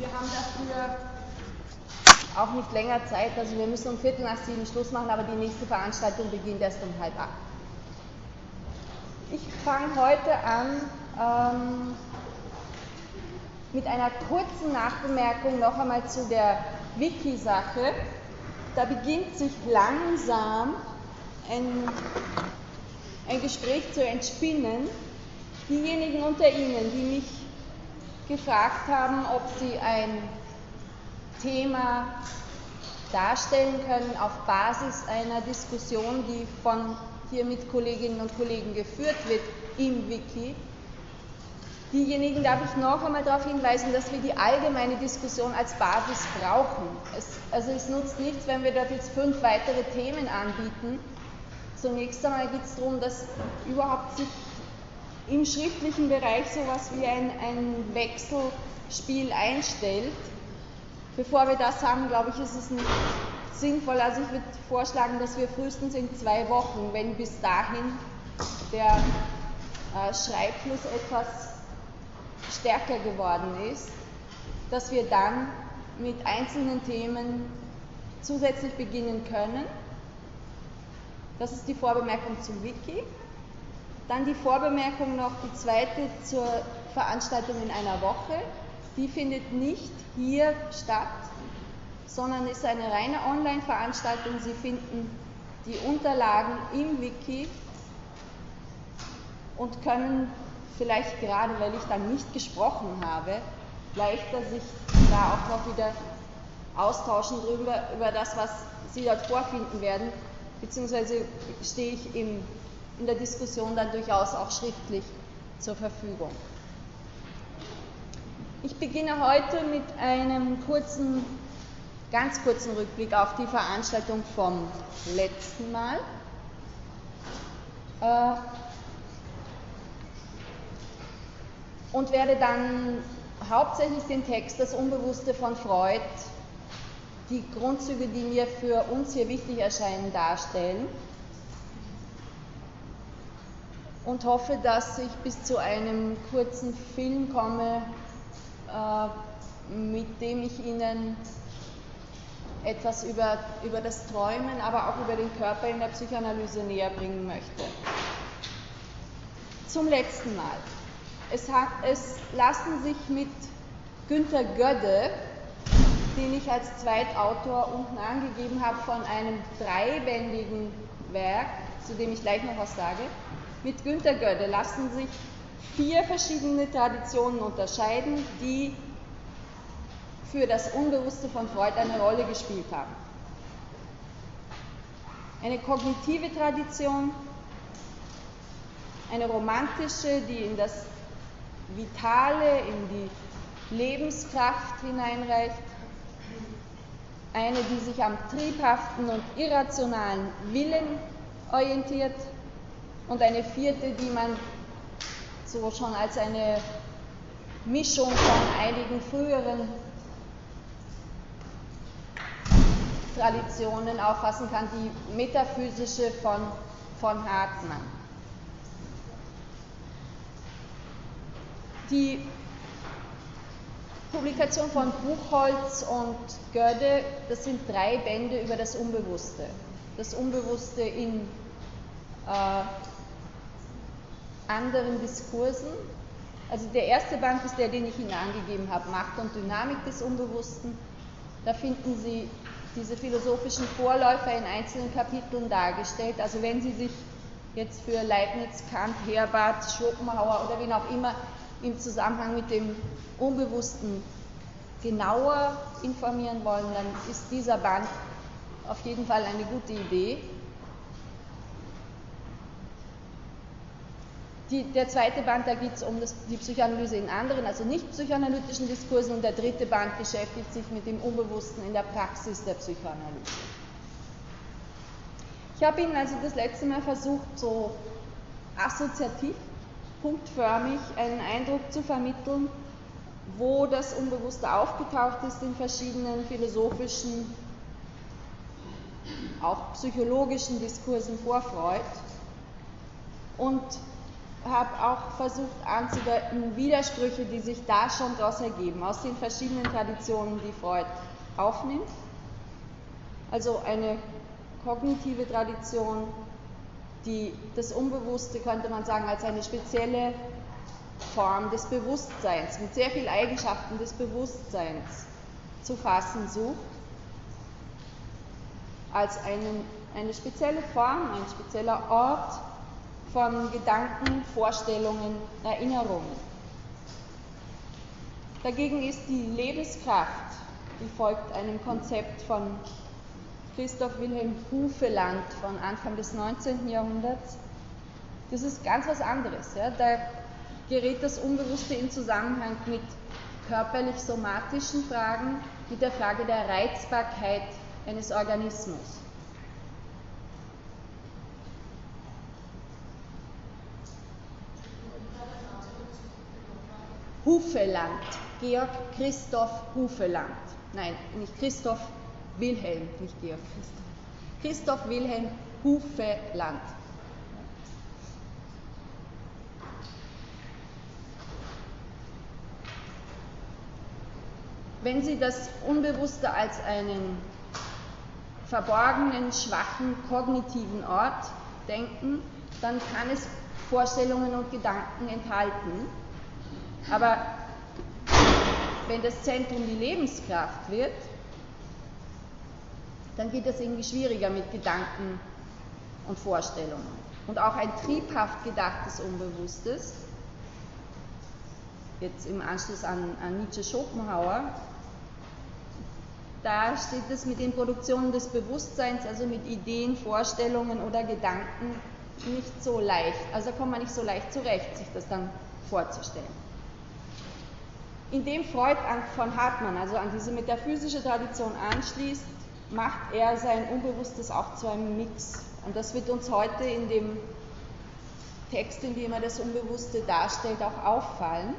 Wir haben dafür auch nicht länger Zeit, also wir müssen um Viertel nach sieben Schluss machen, aber die nächste Veranstaltung beginnt erst um halb acht. Ich fange heute an ähm, mit einer kurzen Nachbemerkung noch einmal zu der Wiki-Sache. Da beginnt sich langsam ein, ein Gespräch zu entspinnen. Diejenigen unter Ihnen, die mich gefragt haben, ob sie ein Thema darstellen können auf Basis einer Diskussion, die von hier mit Kolleginnen und Kollegen geführt wird im Wiki. Diejenigen darf ich noch einmal darauf hinweisen, dass wir die allgemeine Diskussion als Basis brauchen. Es, also es nutzt nichts, wenn wir dort jetzt fünf weitere Themen anbieten. Zunächst einmal geht es darum, dass überhaupt sich im schriftlichen Bereich so etwas wie ein, ein Wechselspiel einstellt. Bevor wir das haben, glaube ich, ist es nicht sinnvoll. Also ich würde vorschlagen, dass wir frühestens in zwei Wochen, wenn bis dahin der äh, Schreibfluss etwas stärker geworden ist, dass wir dann mit einzelnen Themen zusätzlich beginnen können. Das ist die Vorbemerkung zum Wiki. Dann die Vorbemerkung noch, die zweite zur Veranstaltung in einer Woche. Die findet nicht hier statt, sondern ist eine reine Online-Veranstaltung. Sie finden die Unterlagen im Wiki und können vielleicht gerade, weil ich dann nicht gesprochen habe, leichter sich da auch noch wieder austauschen drüber, über das, was Sie dort vorfinden werden, beziehungsweise stehe ich im in der Diskussion dann durchaus auch schriftlich zur Verfügung. Ich beginne heute mit einem kurzen, ganz kurzen Rückblick auf die Veranstaltung vom letzten Mal. Äh, und werde dann hauptsächlich den Text Das Unbewusste von Freud, die Grundzüge, die mir für uns hier wichtig erscheinen, darstellen und hoffe, dass ich bis zu einem kurzen Film komme, äh, mit dem ich Ihnen etwas über, über das Träumen, aber auch über den Körper in der Psychoanalyse näher bringen möchte. Zum letzten Mal. Es, hat, es lassen sich mit Günter Gödde, den ich als Zweitautor unten angegeben habe, von einem dreibändigen Werk, zu dem ich gleich noch was sage, mit Günter Gödde lassen sich vier verschiedene Traditionen unterscheiden, die für das Unbewusste von Freud eine Rolle gespielt haben. Eine kognitive Tradition, eine romantische, die in das Vitale, in die Lebenskraft hineinreicht, eine, die sich am triebhaften und irrationalen Willen orientiert und eine vierte, die man so schon als eine Mischung von einigen früheren Traditionen auffassen kann, die metaphysische von, von Hartmann. Die Publikation von Buchholz und Gödde, das sind drei Bände über das Unbewusste. Das Unbewusste in äh, anderen Diskursen. Also der erste Band ist der, den ich Ihnen angegeben habe, Macht und Dynamik des Unbewussten. Da finden Sie diese philosophischen Vorläufer in einzelnen Kapiteln dargestellt. Also wenn Sie sich jetzt für Leibniz, Kant, Herbart, Schopenhauer oder wen auch immer im Zusammenhang mit dem Unbewussten genauer informieren wollen, dann ist dieser Band auf jeden Fall eine gute Idee. Die, der zweite Band, da geht es um das, die Psychoanalyse in anderen, also nicht psychoanalytischen Diskursen und der dritte Band beschäftigt sich mit dem Unbewussten in der Praxis der Psychoanalyse. Ich habe Ihnen also das letzte Mal versucht, so assoziativ, punktförmig einen Eindruck zu vermitteln, wo das Unbewusste aufgetaucht ist in verschiedenen philosophischen, auch psychologischen Diskursen vor Freud. Und habe auch versucht anzudeuten, Widersprüche, die sich da schon daraus ergeben, aus den verschiedenen Traditionen, die Freud aufnimmt. Also eine kognitive Tradition, die das Unbewusste, könnte man sagen, als eine spezielle Form des Bewusstseins, mit sehr vielen Eigenschaften des Bewusstseins zu fassen sucht, als einen, eine spezielle Form, ein spezieller Ort von Gedanken, Vorstellungen, Erinnerungen. Dagegen ist die Lebenskraft, die folgt einem Konzept von Christoph Wilhelm Hufeland von Anfang des 19. Jahrhunderts. Das ist ganz was anderes. Ja. Da gerät das Unbewusste in Zusammenhang mit körperlich-somatischen Fragen, mit der Frage der Reizbarkeit eines Organismus. Hufeland, Georg Christoph Hufeland. Nein, nicht Christoph Wilhelm, nicht Georg Christoph. Christoph Wilhelm Hufeland. Wenn Sie das Unbewusste als einen verborgenen, schwachen, kognitiven Ort denken, dann kann es Vorstellungen und Gedanken enthalten. Aber wenn das Zentrum die Lebenskraft wird, dann geht es irgendwie schwieriger mit Gedanken und Vorstellungen. Und auch ein triebhaft gedachtes Unbewusstes, jetzt im Anschluss an, an Nietzsche Schopenhauer, da steht es mit den Produktionen des Bewusstseins, also mit Ideen, Vorstellungen oder Gedanken, nicht so leicht. Also da kommt man nicht so leicht zurecht, sich das dann vorzustellen. Indem Freud von Hartmann, also an diese metaphysische Tradition anschließt, macht er sein Unbewusstes auch zu einem Mix. Und das wird uns heute in dem Text, in dem er das Unbewusste darstellt, auch auffallen.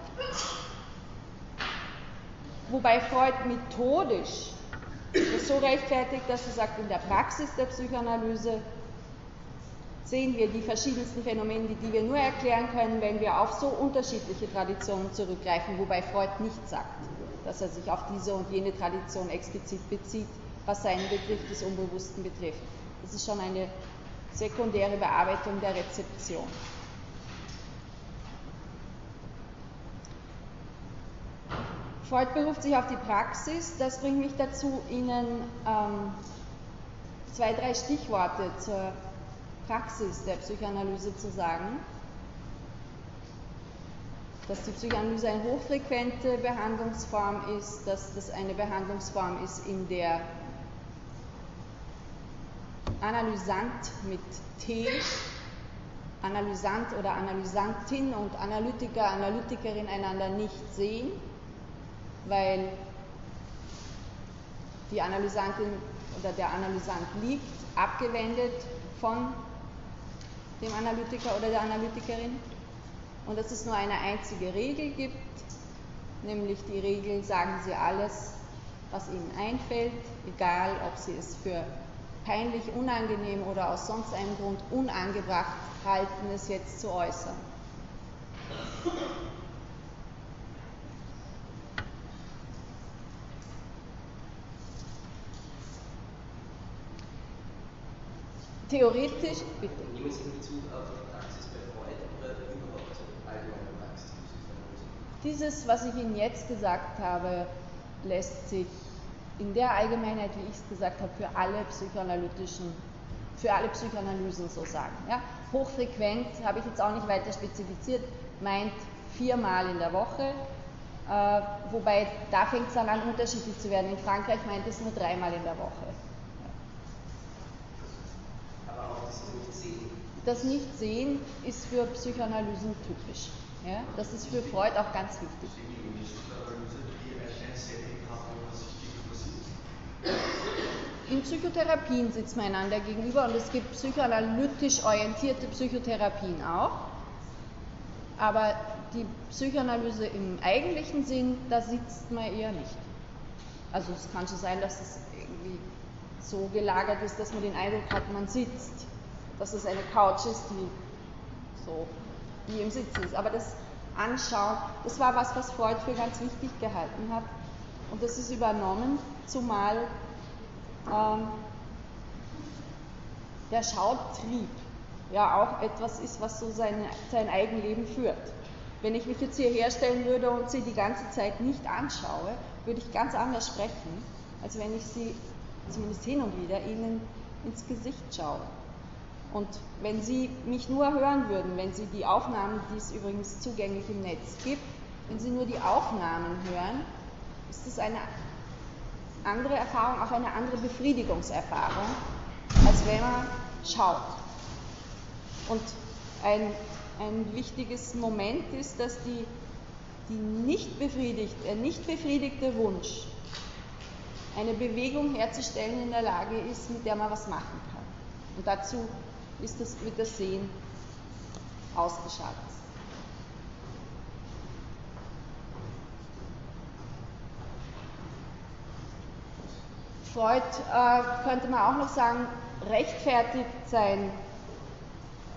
Wobei Freud methodisch das so rechtfertigt, dass er sagt, in der Praxis der Psychoanalyse sehen wir die verschiedensten Phänomene, die wir nur erklären können, wenn wir auf so unterschiedliche Traditionen zurückgreifen, wobei Freud nicht sagt, dass er sich auf diese und jene Tradition explizit bezieht, was seinen Begriff des Unbewussten betrifft. Das ist schon eine sekundäre Bearbeitung der Rezeption. Freud beruft sich auf die Praxis. Das bringt mich dazu, Ihnen ähm, zwei, drei Stichworte zur Praxis der Psychoanalyse zu sagen. Dass die Psychoanalyse eine hochfrequente Behandlungsform ist, dass das eine Behandlungsform ist, in der Analysant mit T, Analysant oder Analysantin und Analytiker, Analytikerin einander nicht sehen weil die Analysantin oder der Analysant liegt, abgewendet von dem Analytiker oder der Analytikerin und dass es nur eine einzige Regel gibt, nämlich die Regel, sagen Sie alles, was Ihnen einfällt, egal ob Sie es für peinlich, unangenehm oder aus sonst einem Grund unangebracht halten, es jetzt zu äußern. Theoretisch, bitte. Nehmen Sie Bezug auf die Praxis bei Freud oder überhaupt allgemeine Praxis? Dieses, was ich Ihnen jetzt gesagt habe, lässt sich in der Allgemeinheit, wie ich es gesagt habe, für alle psychoanalytischen, für alle Psychoanalysen so sagen. Ja? Hochfrequent habe ich jetzt auch nicht weiter spezifiziert, meint viermal in der Woche, äh, wobei da fängt es dann an unterschiedlich zu werden. In Frankreich meint es nur dreimal in der Woche. Das Nichtsehen ist für Psychoanalysen typisch. Ja? Das ist für Freud auch ganz wichtig. In Psychotherapien sitzt man einander gegenüber und es gibt psychoanalytisch orientierte Psychotherapien auch. Aber die Psychoanalyse im eigentlichen Sinn, da sitzt man eher nicht. Also es kann schon sein, dass es irgendwie so gelagert ist, dass man den Eindruck hat, man sitzt dass es eine Couch ist, die so die im Sitzen ist. Aber das Anschauen, das war was, was Freud für ganz wichtig gehalten hat. Und das ist übernommen, zumal ähm, der Schautrieb ja auch etwas ist, was so sein, sein Eigenleben führt. Wenn ich mich jetzt hier herstellen würde und sie die ganze Zeit nicht anschaue, würde ich ganz anders sprechen, als wenn ich sie zumindest hin und wieder ihnen ins Gesicht schaue. Und wenn Sie mich nur hören würden, wenn Sie die Aufnahmen, die es übrigens zugänglich im Netz gibt, wenn Sie nur die Aufnahmen hören, ist es eine andere Erfahrung, auch eine andere Befriedigungserfahrung, als wenn man schaut. Und ein, ein wichtiges Moment ist, dass die, die nicht, befriedigt, der nicht befriedigte Wunsch, eine Bewegung herzustellen in der Lage ist, mit der man was machen kann. Und dazu ist das, wird das Sehen ausgeschaltet. Freud äh, könnte man auch noch sagen, rechtfertigt sein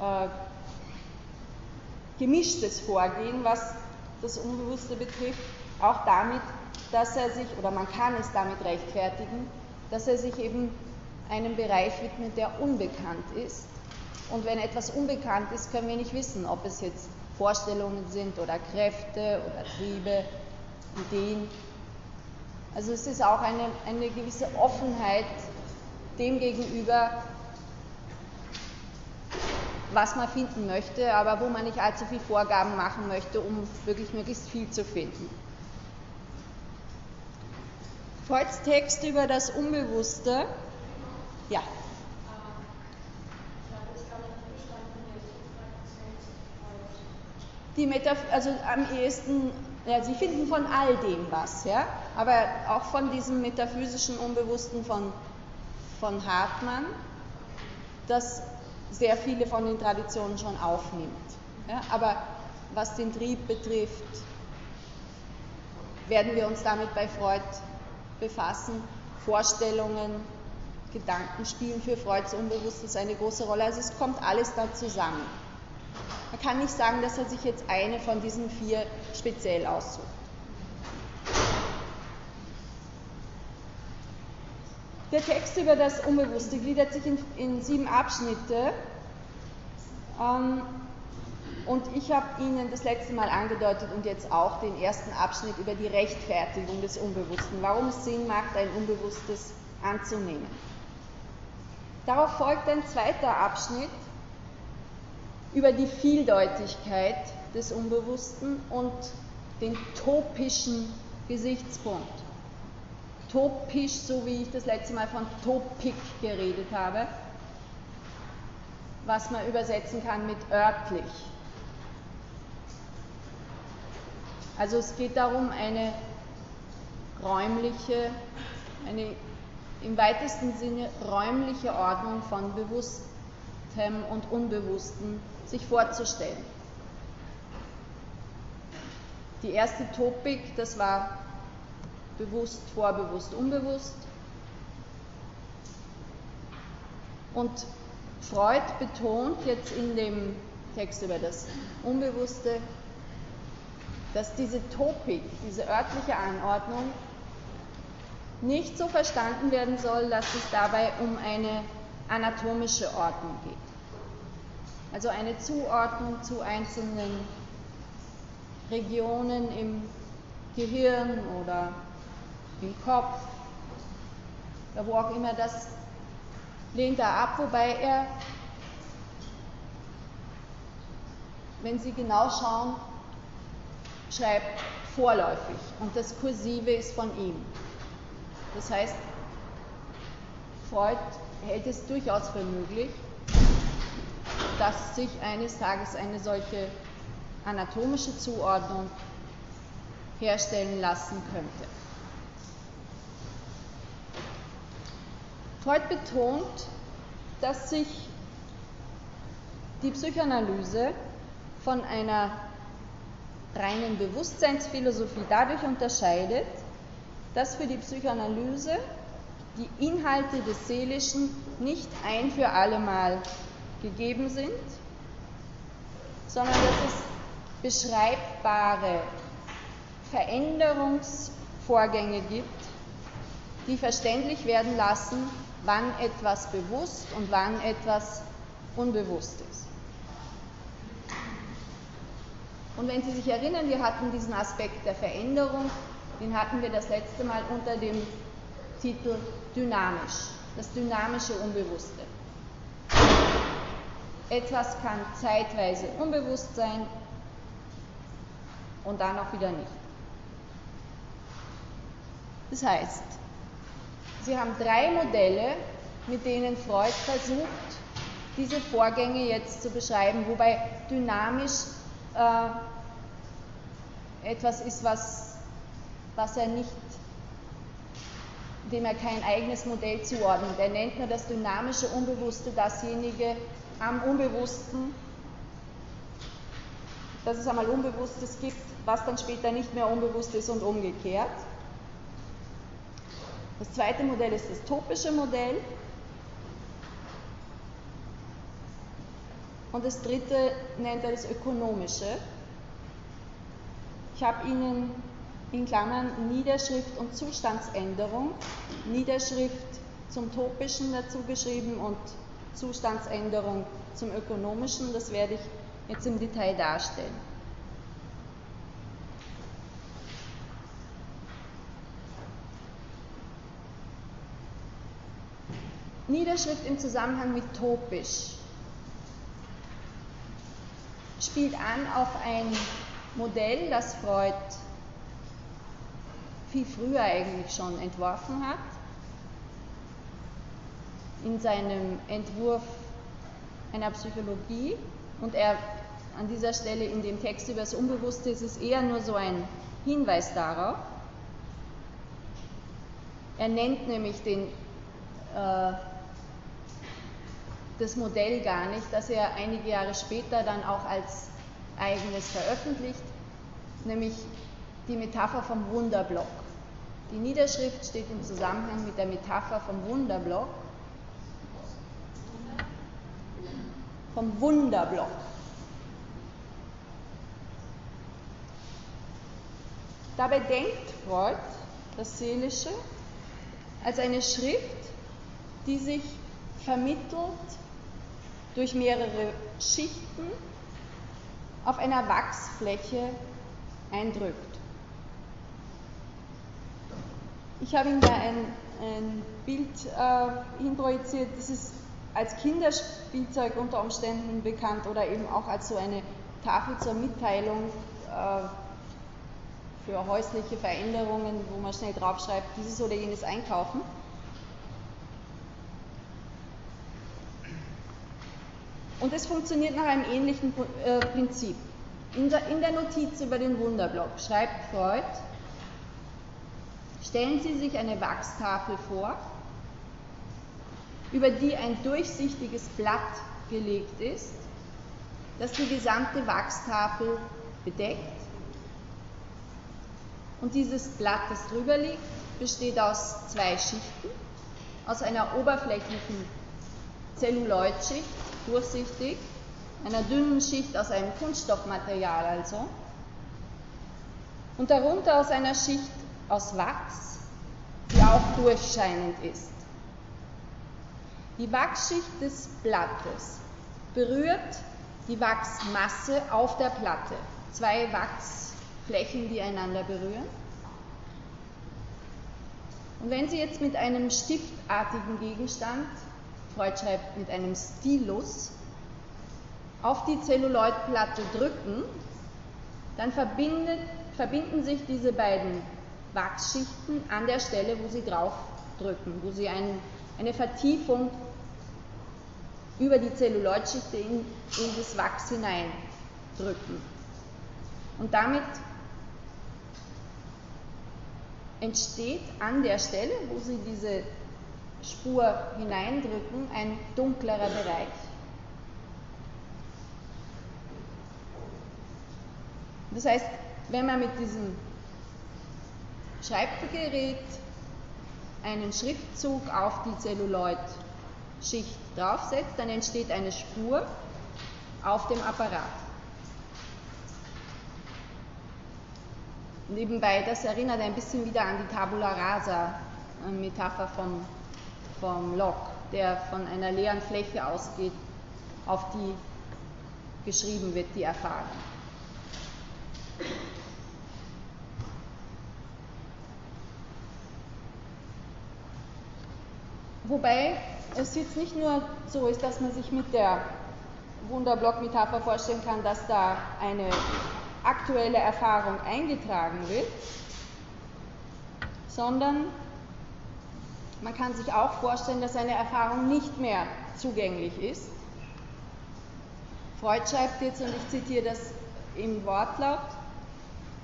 äh, gemischtes Vorgehen, was das Unbewusste betrifft, auch damit, dass er sich, oder man kann es damit rechtfertigen, dass er sich eben einem Bereich widmet, der unbekannt ist. Und wenn etwas unbekannt ist, können wir nicht wissen, ob es jetzt Vorstellungen sind oder Kräfte oder Triebe, Ideen. Also es ist auch eine, eine gewisse Offenheit dem gegenüber, was man finden möchte, aber wo man nicht allzu viel Vorgaben machen möchte, um wirklich möglichst viel zu finden. Freuds Text über das Unbewusste, ja. Die Metaph also am ehesten, ja, Sie finden von all dem was, ja, aber auch von diesem metaphysischen Unbewussten von, von Hartmann, das sehr viele von den Traditionen schon aufnimmt. Ja, aber was den Trieb betrifft, werden wir uns damit bei Freud befassen. Vorstellungen, Gedanken spielen für Freuds Unbewusstes eine große Rolle. Also es kommt alles da zusammen. Man kann nicht sagen, dass er sich jetzt eine von diesen vier speziell aussucht. Der Text über das Unbewusste gliedert sich in, in sieben Abschnitte. Ähm, und ich habe Ihnen das letzte Mal angedeutet und jetzt auch den ersten Abschnitt über die Rechtfertigung des Unbewussten, warum es Sinn macht, ein Unbewusstes anzunehmen. Darauf folgt ein zweiter Abschnitt über die Vieldeutigkeit des Unbewussten und den topischen Gesichtspunkt. Topisch, so wie ich das letzte Mal von Topik geredet habe, was man übersetzen kann mit örtlich. Also es geht darum, eine räumliche, eine im weitesten Sinne räumliche Ordnung von Bewusstem und Unbewussten sich vorzustellen. Die erste Topik, das war bewusst, vorbewusst, unbewusst. Und Freud betont jetzt in dem Text über das Unbewusste, dass diese Topik, diese örtliche Anordnung nicht so verstanden werden soll, dass es dabei um eine anatomische Ordnung geht. Also eine Zuordnung zu einzelnen Regionen im Gehirn oder im Kopf oder wo auch immer, das lehnt er ab, wobei er, wenn Sie genau schauen, schreibt vorläufig und das Kursive ist von ihm. Das heißt, Freud hält es durchaus für möglich, dass sich eines Tages eine solche anatomische Zuordnung herstellen lassen könnte. Freud betont, dass sich die Psychoanalyse von einer reinen Bewusstseinsphilosophie dadurch unterscheidet, dass für die Psychoanalyse die Inhalte des Seelischen nicht ein für allemal gegeben sind, sondern dass es beschreibbare Veränderungsvorgänge gibt, die verständlich werden lassen, wann etwas bewusst und wann etwas unbewusst ist. Und wenn Sie sich erinnern, wir hatten diesen Aspekt der Veränderung, den hatten wir das letzte Mal unter dem Titel dynamisch, das dynamische Unbewusste. Etwas kann zeitweise unbewusst sein und dann auch wieder nicht. Das heißt, Sie haben drei Modelle, mit denen Freud versucht, diese Vorgänge jetzt zu beschreiben, wobei dynamisch äh, etwas ist, was, was er nicht, dem er kein eigenes Modell zuordnet. Er nennt nur das dynamische Unbewusste dasjenige am Unbewussten, dass es einmal Unbewusstes gibt, was dann später nicht mehr unbewusst ist und umgekehrt. Das zweite Modell ist das topische Modell. Und das dritte nennt er das ökonomische. Ich habe Ihnen in Klammern Niederschrift und Zustandsänderung, Niederschrift zum topischen dazu geschrieben und Zustandsänderung zum ökonomischen. Das werde ich jetzt im Detail darstellen. Niederschrift im Zusammenhang mit topisch spielt an auf ein Modell, das Freud viel früher eigentlich schon entworfen hat. In seinem Entwurf einer Psychologie und er an dieser Stelle in dem Text über das Unbewusste ist es eher nur so ein Hinweis darauf. Er nennt nämlich den äh, das Modell gar nicht, das er einige Jahre später dann auch als eigenes veröffentlicht, nämlich die Metapher vom Wunderblock. Die Niederschrift steht im Zusammenhang mit der Metapher vom Wunderblock. Vom Wunderblock. Dabei denkt Freud das Seelische als eine Schrift, die sich vermittelt durch mehrere Schichten auf einer Wachsfläche eindrückt. Ich habe Ihnen da ein, ein Bild äh, hinprojiziert, das ist als Kinderspielzeug unter Umständen bekannt oder eben auch als so eine Tafel zur Mitteilung äh, für häusliche Veränderungen, wo man schnell draufschreibt, dieses oder jenes einkaufen. Und es funktioniert nach einem ähnlichen äh, Prinzip. In der, in der Notiz über den Wunderblock schreibt Freud, stellen Sie sich eine Wachstafel vor, über die ein durchsichtiges Blatt gelegt ist, das die gesamte Wachstafel bedeckt. Und dieses Blatt, das drüber liegt, besteht aus zwei Schichten, aus einer oberflächlichen Zelluloidschicht durchsichtig, einer dünnen Schicht aus einem Kunststoffmaterial also, und darunter aus einer Schicht aus Wachs, die auch durchscheinend ist. Die Wachsschicht des Blattes berührt die Wachsmasse auf der Platte. Zwei Wachsflächen, die einander berühren. Und wenn Sie jetzt mit einem stiftartigen Gegenstand Freud schreibt mit einem Stilus, auf die Zelluloidplatte drücken, dann verbinden sich diese beiden Wachsschichten an der Stelle, wo sie drauf drücken, wo sie ein, eine Vertiefung über die Zelluloidschicht in, in das Wachs hineindrücken. Und damit entsteht an der Stelle, wo sie diese Spur hineindrücken, ein dunklerer Bereich. Das heißt, wenn man mit diesem Schreibgerät einen Schriftzug auf die Zelluloid-Schicht draufsetzt, dann entsteht eine Spur auf dem Apparat. Nebenbei, das erinnert ein bisschen wieder an die Tabula rasa, eine Metapher vom, vom Locke, der von einer leeren Fläche ausgeht, auf die geschrieben wird, die Erfahrung. Wobei es jetzt nicht nur so ist, dass man sich mit der Wunderblock-Metapher vorstellen kann, dass da eine aktuelle Erfahrung eingetragen wird, sondern man kann sich auch vorstellen, dass eine Erfahrung nicht mehr zugänglich ist. Freud schreibt jetzt, und ich zitiere das im Wortlaut,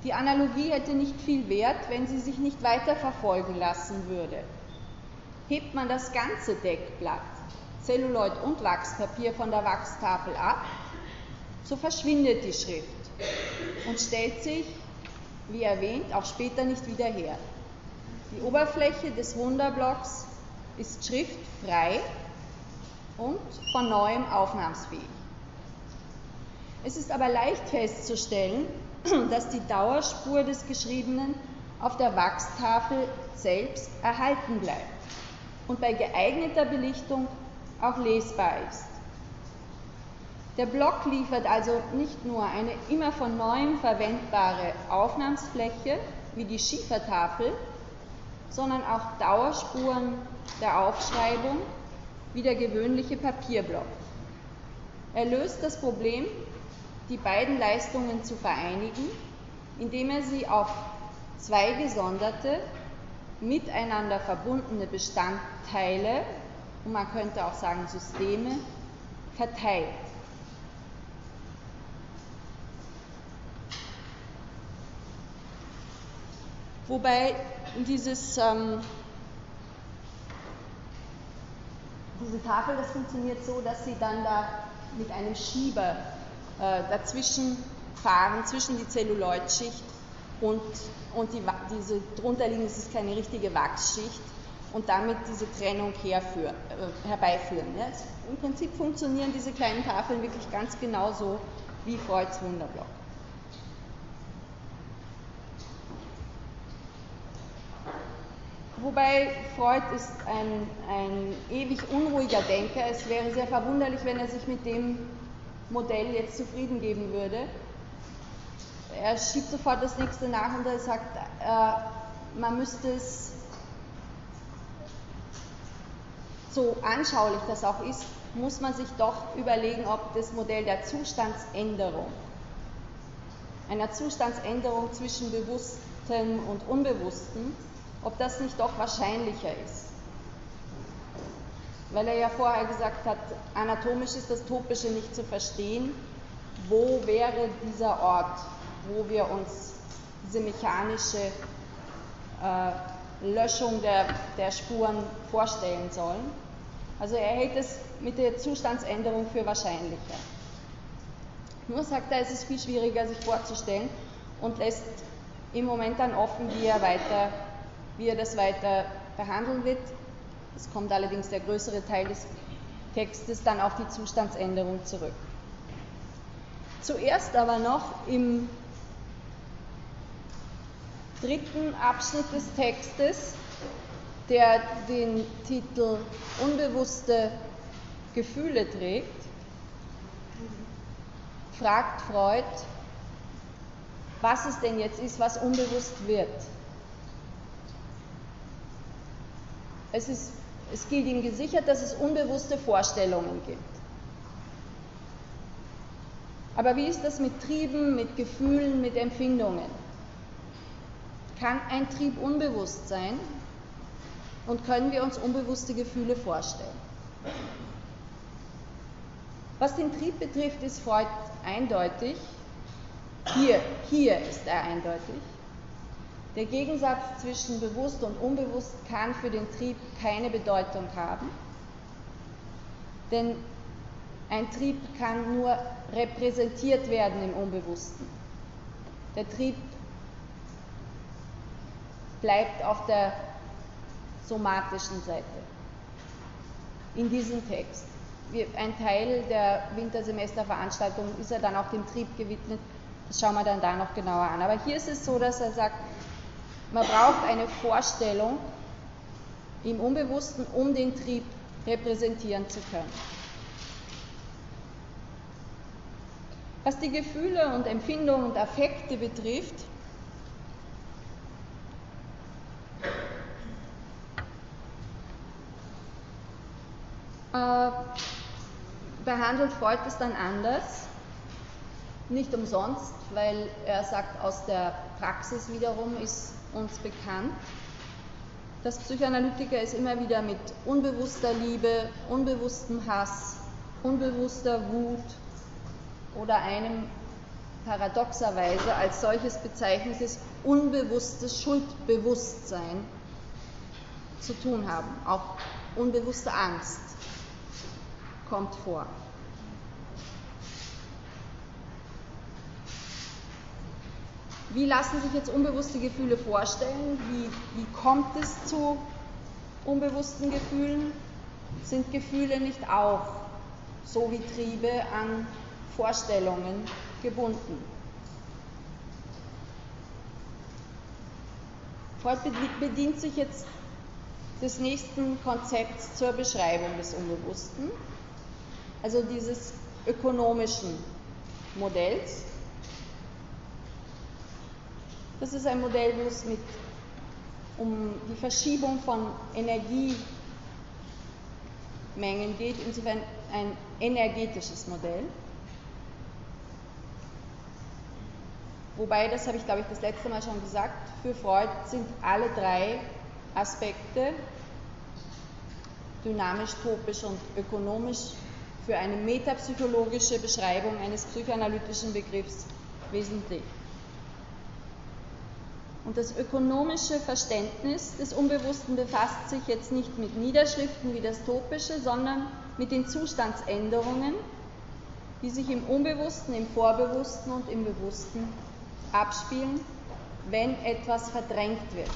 die Analogie hätte nicht viel Wert, wenn sie sich nicht weiter verfolgen lassen würde. Hebt man das ganze Deckblatt, Celluloid und Wachspapier von der Wachstafel ab, so verschwindet die Schrift und stellt sich, wie erwähnt, auch später nicht wieder her. Die Oberfläche des Wunderblocks ist schriftfrei und von neuem aufnahmsfähig. Es ist aber leicht festzustellen, dass die Dauerspur des Geschriebenen auf der Wachstafel selbst erhalten bleibt und bei geeigneter Belichtung auch lesbar ist. Der Block liefert also nicht nur eine immer von neuem verwendbare Aufnahmsfläche wie die Schiefertafel, sondern auch Dauerspuren der Aufschreibung wie der gewöhnliche Papierblock. Er löst das Problem, die beiden Leistungen zu vereinigen, indem er sie auf zwei gesonderte, miteinander verbundene Bestandteile, und man könnte auch sagen Systeme, verteilt. Wobei dieses, ähm, diese Tafel, das funktioniert so, dass Sie dann da mit einem Schieber äh, dazwischen fahren, zwischen die Zelluloidschicht und, und die, diese drunter liegen, es ist keine richtige Wachsschicht und damit diese Trennung herführen, äh, herbeiführen. Ja. Im Prinzip funktionieren diese kleinen Tafeln wirklich ganz genauso wie Freuds Wunderblock. Wobei Freud ist ein, ein ewig unruhiger Denker. Es wäre sehr verwunderlich, wenn er sich mit dem Modell jetzt zufrieden geben würde. Er schiebt sofort das nächste nach und er sagt, äh, man müsste es so anschaulich das auch ist, muss man sich doch überlegen, ob das Modell der Zustandsänderung, einer Zustandsänderung zwischen Bewusstem und Unbewusstem, ob das nicht doch wahrscheinlicher ist. Weil er ja vorher gesagt hat, anatomisch ist das Topische nicht zu verstehen. Wo wäre dieser Ort, wo wir uns diese mechanische äh, Löschung der, der Spuren vorstellen sollen? Also er hält es mit der Zustandsänderung für wahrscheinlicher. Nur sagt er, es ist viel schwieriger sich vorzustellen und lässt im Moment dann offen, wie er weiter wie er das weiter behandeln wird. Es kommt allerdings der größere Teil des Textes dann auf die Zustandsänderung zurück. Zuerst aber noch im dritten Abschnitt des Textes, der den Titel Unbewusste Gefühle trägt, fragt Freud, was es denn jetzt ist, was unbewusst wird. Es, ist, es gilt ihm gesichert, dass es unbewusste Vorstellungen gibt. Aber wie ist das mit Trieben, mit Gefühlen, mit Empfindungen? Kann ein Trieb unbewusst sein und können wir uns unbewusste Gefühle vorstellen? Was den Trieb betrifft, ist Freud eindeutig. Hier, hier ist er eindeutig. Der Gegensatz zwischen bewusst und unbewusst kann für den Trieb keine Bedeutung haben, denn ein Trieb kann nur repräsentiert werden im Unbewussten. Der Trieb bleibt auf der somatischen Seite. In diesem Text. Ein Teil der Wintersemesterveranstaltung ist ja dann auch dem Trieb gewidmet, Das schauen wir dann da noch genauer an. Aber hier ist es so, dass er sagt, man braucht eine Vorstellung im Unbewussten, um den Trieb repräsentieren zu können. Was die Gefühle und Empfindungen und Affekte betrifft, äh, behandelt Freud es dann anders. Nicht umsonst, weil er sagt, aus der Praxis wiederum ist uns bekannt, dass Psychoanalytiker es immer wieder mit unbewusster Liebe, unbewusstem Hass, unbewusster Wut oder einem paradoxerweise als solches bezeichnetes unbewusstes Schuldbewusstsein zu tun haben. Auch unbewusste Angst kommt vor. Wie lassen sich jetzt unbewusste Gefühle vorstellen? Wie, wie kommt es zu unbewussten Gefühlen? Sind Gefühle nicht auch, so wie Triebe, an Vorstellungen gebunden? Freud bedient sich jetzt des nächsten Konzepts zur Beschreibung des Unbewussten, also dieses ökonomischen Modells. Das ist ein Modell, wo es mit, um die Verschiebung von Energiemengen geht, insofern ein energetisches Modell. Wobei, das habe ich glaube ich das letzte Mal schon gesagt, für Freud sind alle drei Aspekte, dynamisch, topisch und ökonomisch, für eine metapsychologische Beschreibung eines psychoanalytischen Begriffs wesentlich. Und das ökonomische Verständnis des Unbewussten befasst sich jetzt nicht mit Niederschriften wie das Topische, sondern mit den Zustandsänderungen, die sich im Unbewussten, im Vorbewussten und im Bewussten abspielen, wenn etwas verdrängt wird.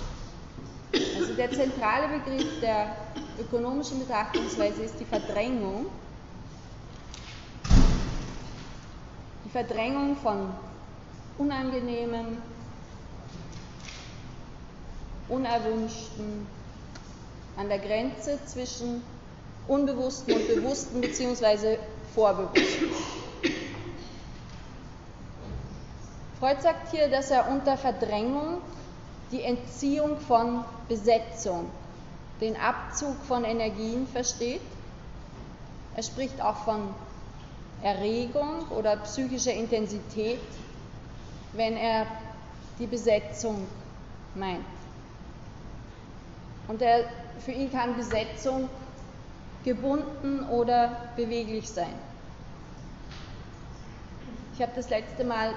Also der zentrale Begriff der ökonomischen Betrachtungsweise ist die Verdrängung. Die Verdrängung von unangenehmen, unerwünschten, an der Grenze zwischen unbewussten und bewussten bzw. vorbewussten. Freud sagt hier, dass er unter Verdrängung die Entziehung von Besetzung, den Abzug von Energien versteht. Er spricht auch von Erregung oder psychischer Intensität, wenn er die Besetzung meint. Und er, für ihn kann Besetzung gebunden oder beweglich sein. Ich habe das letzte Mal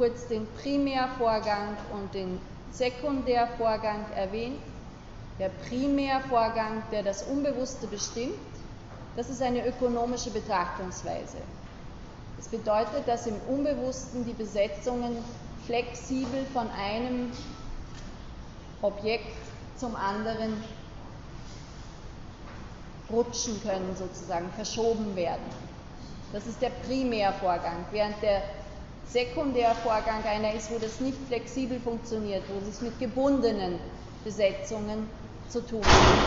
kurz den Primärvorgang und den Sekundärvorgang erwähnt. Der Primärvorgang, der das Unbewusste bestimmt, das ist eine ökonomische Betrachtungsweise. Das bedeutet, dass im Unbewussten die Besetzungen flexibel von einem Objekt zum anderen rutschen können, sozusagen verschoben werden. Das ist der Primärvorgang, während der Sekundärvorgang einer ist, wo das nicht flexibel funktioniert, wo es mit gebundenen Besetzungen zu tun hat.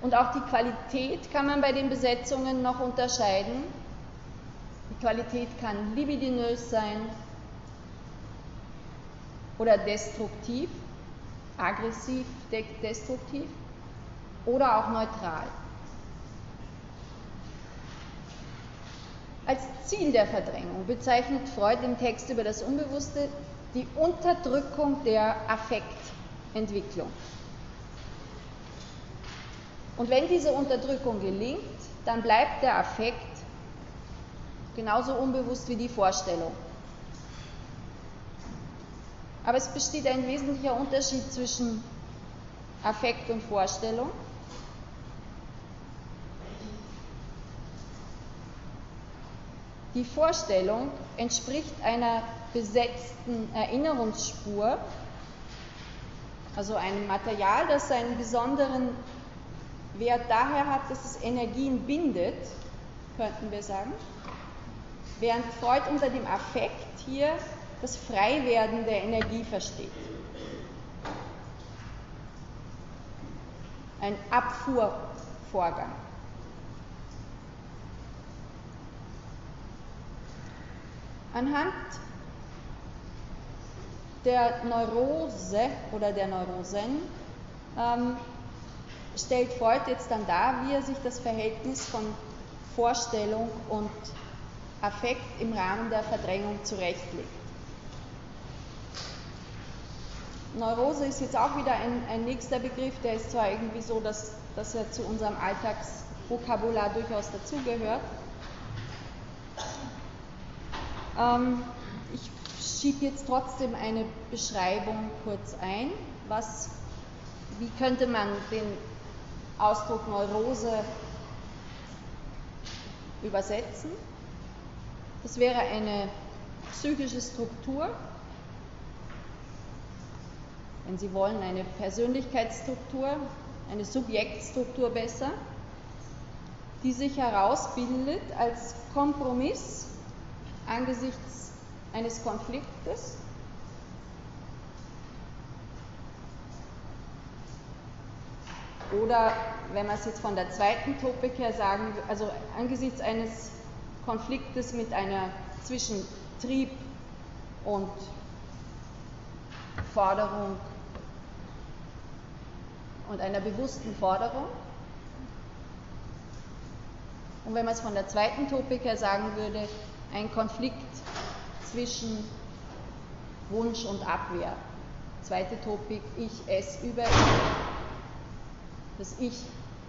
Und auch die Qualität kann man bei den Besetzungen noch unterscheiden. Die Qualität kann libidinös sein, oder destruktiv, aggressiv, destruktiv oder auch neutral. Als Ziel der Verdrängung bezeichnet Freud im Text über das Unbewusste die Unterdrückung der Affektentwicklung. Und wenn diese Unterdrückung gelingt, dann bleibt der Affekt genauso unbewusst wie die Vorstellung. Aber es besteht ein wesentlicher Unterschied zwischen Affekt und Vorstellung. Die Vorstellung entspricht einer besetzten Erinnerungsspur, also einem Material, das einen besonderen Wert daher hat, dass es Energien bindet, könnten wir sagen. Während Freud unter dem Affekt hier das Freiwerden der Energie versteht. Ein Abfuhrvorgang. Anhand der Neurose oder der Neurosen ähm, stellt Freud jetzt dann dar, wie er sich das Verhältnis von Vorstellung und Affekt im Rahmen der Verdrängung zurechtlegt. Neurose ist jetzt auch wieder ein, ein, nächster Begriff, der ist zwar irgendwie so, dass, dass er zu unserem Alltagsvokabular durchaus dazugehört. Ähm, ich schiebe jetzt trotzdem eine Beschreibung kurz ein. Was, wie könnte man den Ausdruck Neurose übersetzen? Das wäre eine psychische Struktur, wenn Sie wollen, eine Persönlichkeitsstruktur, eine Subjektstruktur besser, die sich herausbildet als Kompromiss angesichts eines Konfliktes Oder wenn man es jetzt von der zweiten Topik her sagen, also angesichts eines Konfliktes mit einer zwischen Trieb und Forderung und einer bewussten Forderung. Und wenn man es von der zweiten Topik her sagen würde, ein Konflikt zwischen Wunsch und Abwehr. Zweite Topik, ich, es, über. Das Ich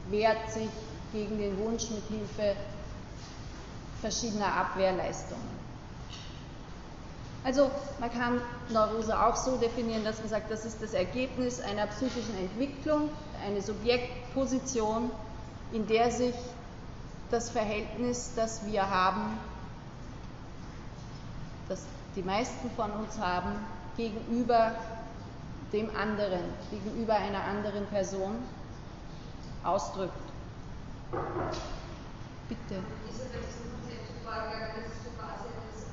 wehrt sich gegen den Wunsch mit Hilfe verschiedener Abwehrleistungen. Also man kann Neurose auch so definieren, dass man sagt, das ist das Ergebnis einer psychischen Entwicklung, eine Subjektposition, in der sich das Verhältnis, das wir haben, das die meisten von uns haben, gegenüber dem anderen, gegenüber einer anderen Person ausdrückt. Bitte. Ist es jetzt ein Konzept vorgegangen, dass es so quasi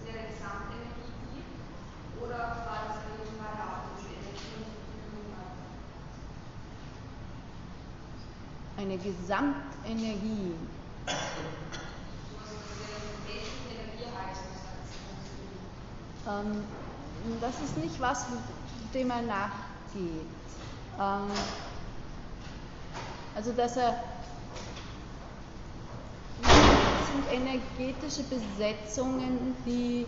eine Gesamtenergie gibt oder war das eine variable Energie Eine Gesamtenergie. Ähm, das ist nicht was, dem er nachgeht. Ähm, also dass er sind energetische Besetzungen, die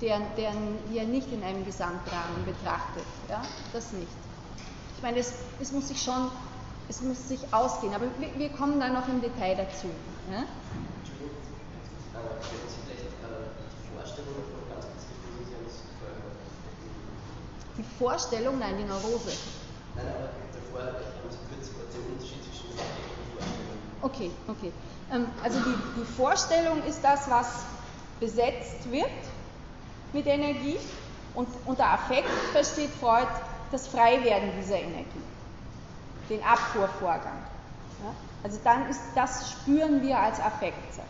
deren, deren er nicht in einem Gesamtrahmen betrachtet. Ja? Das nicht. Ich meine, es, es muss sich schon, es muss sich ausgehen, aber wir, wir kommen dann noch im Detail dazu. Ja? Die Vorstellung, nein, die Neurose. Nein, aber davor haben Sie kurz den Unterschied zwischen Okay, okay. Ähm, also die, die Vorstellung ist das, was besetzt wird mit Energie und unter Affekt versteht Freud das Freiwerden dieser Energie, den Abfuhrvorgang. Ja? Also dann ist das spüren wir als Affekt. Sagt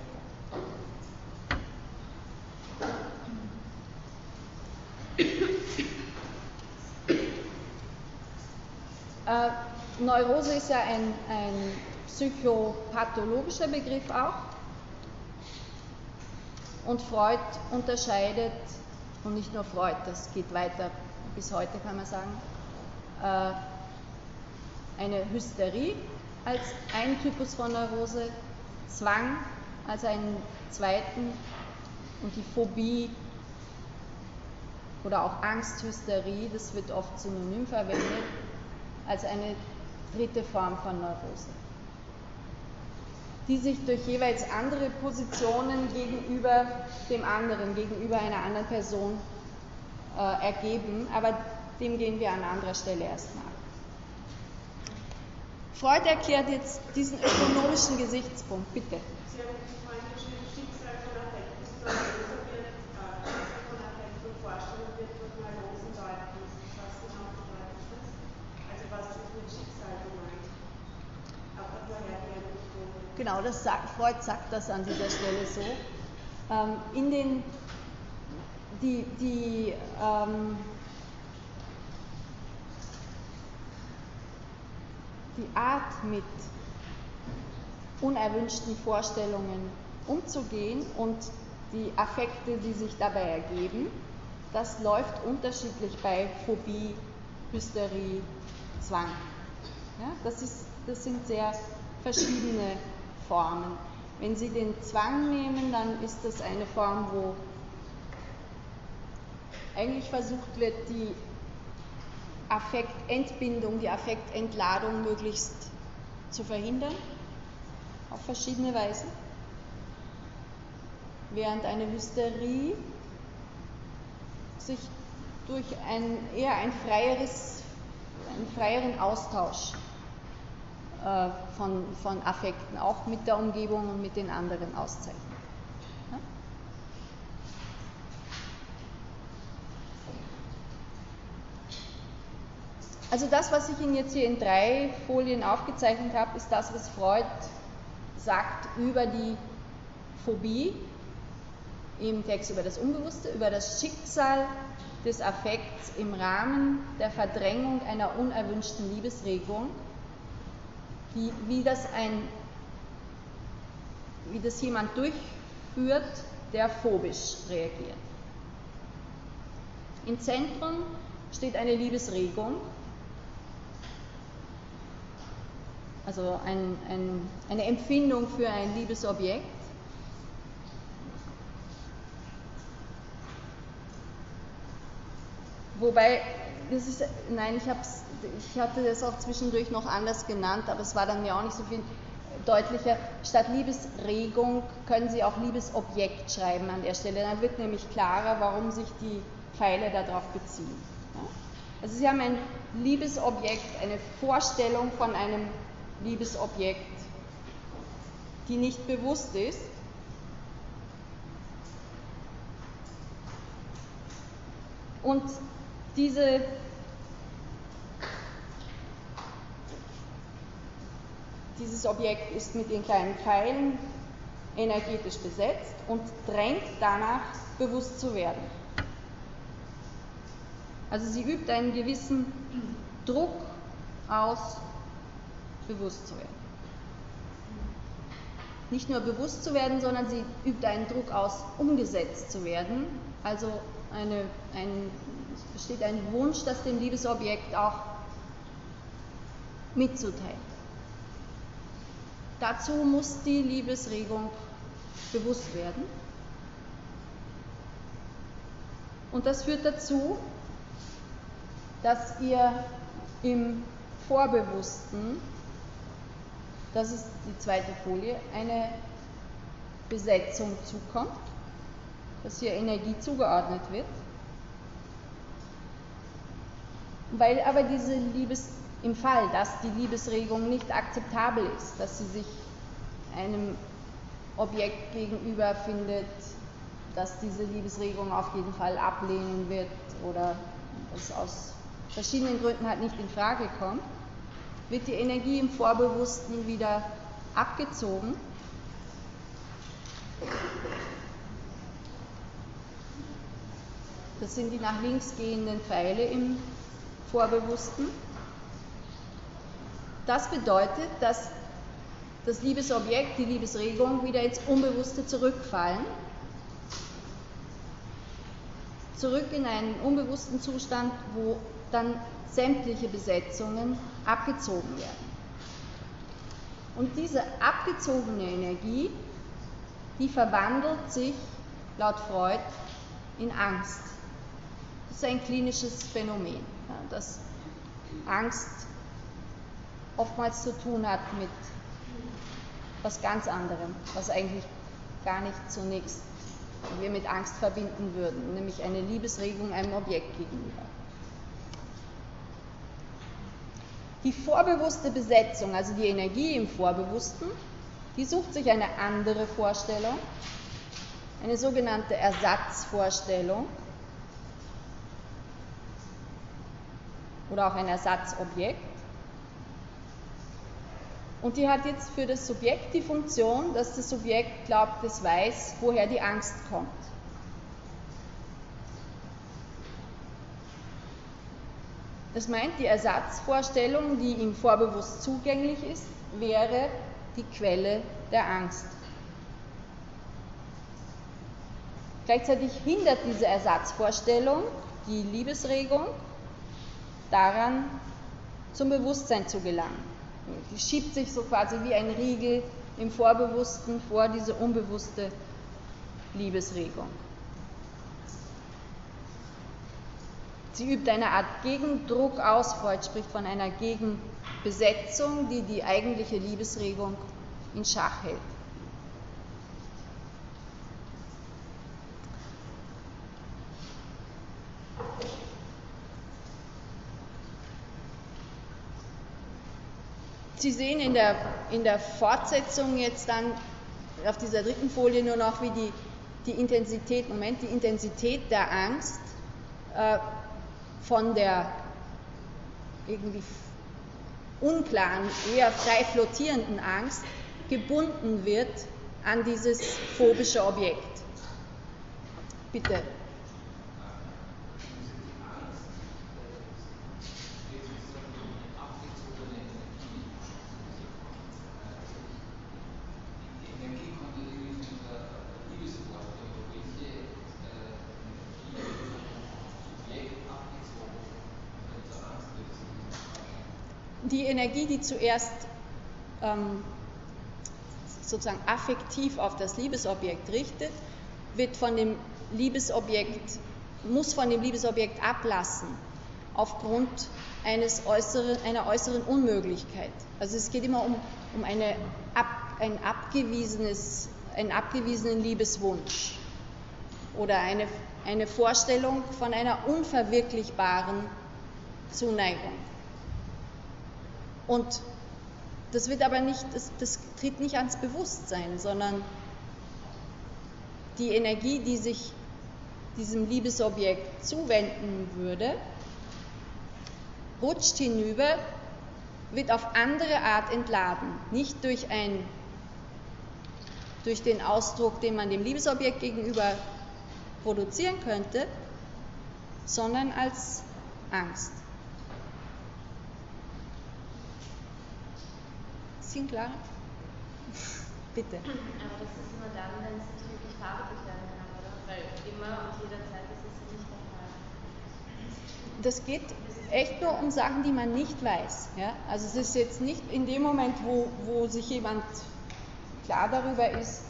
er. Äh, Neurose ist ja ein, ein psychopathologischer Begriff auch. Und Freud unterscheidet, und nicht nur Freud, das geht weiter bis heute, kann man sagen, äh, eine Hysterie als ein Typus von Neurose, Zwang als einen zweiten und die Phobie oder auch Angsthysterie, das wird oft synonym verwendet, als eine dritte Form von Neurose die sich durch jeweils andere Positionen gegenüber dem anderen, gegenüber einer anderen Person äh, ergeben, aber dem gehen wir an anderer Stelle erst nach. Freud erklärt jetzt diesen ökonomischen Gesichtspunkt, bitte. Sie haben vorhin geschrieben, Schicksal von Affekt. Genau, das sagt, Freud sagt das an dieser Stelle so. Ähm, in den, die, die ähm, die Art mit unerwünschten Vorstellungen umzugehen und die Affekte, die sich dabei ergeben, das läuft unterschiedlich bei Phobie, Hysterie, Zwang. Ja, das, ist, das sind sehr verschiedene Formen. Wenn Sie den Zwang nehmen, dann ist das eine Form, wo eigentlich versucht wird, die Affektentbindung, die Affektentladung möglichst zu verhindern, auf verschiedene Weisen. Während eine Hysterie sich durch ein, eher ein freieres, einen freieren Austausch von, von Affekten, auch mit der Umgebung und mit den anderen auszeichnet. Also das, was ich Ihnen jetzt hier in drei Folien aufgezeichnet habe, ist das, was Freud sagt über die Phobie im Text über das Unbewusste, über das Schicksal des Affekts im Rahmen der Verdrängung einer unerwünschten Liebesregung, wie, wie, das, ein, wie das jemand durchführt, der phobisch reagiert. Im Zentrum steht eine Liebesregung, also ein, ein, eine Empfindung für ein Liebesobjekt. Wobei, das ist, nein, ich, ich hatte das auch zwischendurch noch anders genannt, aber es war dann mir auch nicht so viel deutlicher. Statt Liebesregung können Sie auch Liebesobjekt schreiben an der Stelle. Dann wird nämlich klarer, warum sich die Pfeile darauf beziehen. Also Sie haben ein Liebesobjekt, eine Vorstellung von einem Liebesobjekt, die nicht bewusst ist. Und diese dieses Objekt ist mit den kleinen Pfeilen energetisch besetzt und drängt danach, bewusst zu werden. Also sie übt einen gewissen Druck aus, bewusst zu werden. Nicht nur bewusst zu werden, sondern sie übt einen Druck aus, umgesetzt zu werden. Also eine, ein, es besteht ein Wunsch, das dem Liebesobjekt auch mitzuteilen. Dazu muss die Liebesregung bewusst werden. Und das führt dazu, dass ihr im Vorbewussten das ist die zweite Folie, eine Besetzung zukommt, dass hier Energie zugeordnet wird. Weil aber diese Liebes, im Fall, dass die Liebesregung nicht akzeptabel ist, dass sie sich einem Objekt gegenüber findet, dass diese Liebesregung auf jeden Fall ablehnen wird oder es aus verschiedenen Gründen halt nicht in Frage kommt, wird die Energie im Vorbewussten wieder abgezogen. Das sind die nach links gehenden Pfeile im Vorbewussten. Das bedeutet, dass das Liebesobjekt, die Liebesregung wieder ins Unbewusste zurückfallen, zurück in einen unbewussten Zustand, wo dann sämtliche Besetzungen abgezogen werden. Und diese abgezogene Energie, die verwandelt sich laut Freud in Angst. Das ist ein klinisches Phänomen, dass Angst oftmals zu tun hat mit was ganz anderem, was eigentlich gar nicht zunächst wir mit Angst verbinden würden, nämlich eine Liebesregung einem Objekt gegenüber. Die vorbewusste Besetzung, also die Energie im Vorbewussten, die sucht sich eine andere Vorstellung, eine sogenannte Ersatzvorstellung oder auch ein Ersatzobjekt. Und die hat jetzt für das Subjekt die Funktion, dass das Subjekt glaubt, es weiß, woher die Angst kommt. Das meint, die Ersatzvorstellung, die ihm vorbewusst zugänglich ist, wäre die Quelle der Angst. Gleichzeitig hindert diese Ersatzvorstellung die Liebesregung daran, zum Bewusstsein zu gelangen. Die schiebt sich so quasi wie ein Riegel im Vorbewussten vor diese unbewusste Liebesregung. Sie übt eine Art Gegendruck aus, Freud spricht von einer Gegenbesetzung, die die eigentliche Liebesregung in Schach hält. Sie sehen in der, in der Fortsetzung jetzt dann auf dieser dritten Folie nur noch, wie die, die Intensität, Moment, die Intensität der Angst äh, von der irgendwie unklaren, eher frei flottierenden Angst gebunden wird an dieses phobische Objekt. Bitte. Energie, die zuerst ähm, sozusagen affektiv auf das Liebesobjekt richtet, wird von dem Liebesobjekt, muss von dem Liebesobjekt ablassen aufgrund eines äußeren, einer äußeren Unmöglichkeit. Also es geht immer um, um eine ab, ein abgewiesenes, einen abgewiesenen Liebeswunsch oder eine, eine Vorstellung von einer unverwirklichbaren Zuneigung. Und das wird aber nicht, das, das tritt nicht ans Bewusstsein, sondern die Energie, die sich diesem Liebesobjekt zuwenden würde, rutscht hinüber, wird auf andere Art entladen, nicht durch, ein, durch den Ausdruck, den man dem Liebesobjekt gegenüber produzieren könnte, sondern als Angst. Sind klar? Bitte. Aber das ist immer dann, wenn es nicht wirklich farbig werden kann, oder? Weil immer und jederzeit ist es nicht der Fall. Das geht echt nur um Sachen, die man nicht weiß. Ja? Also es ist jetzt nicht in dem Moment, wo, wo sich jemand klar darüber ist,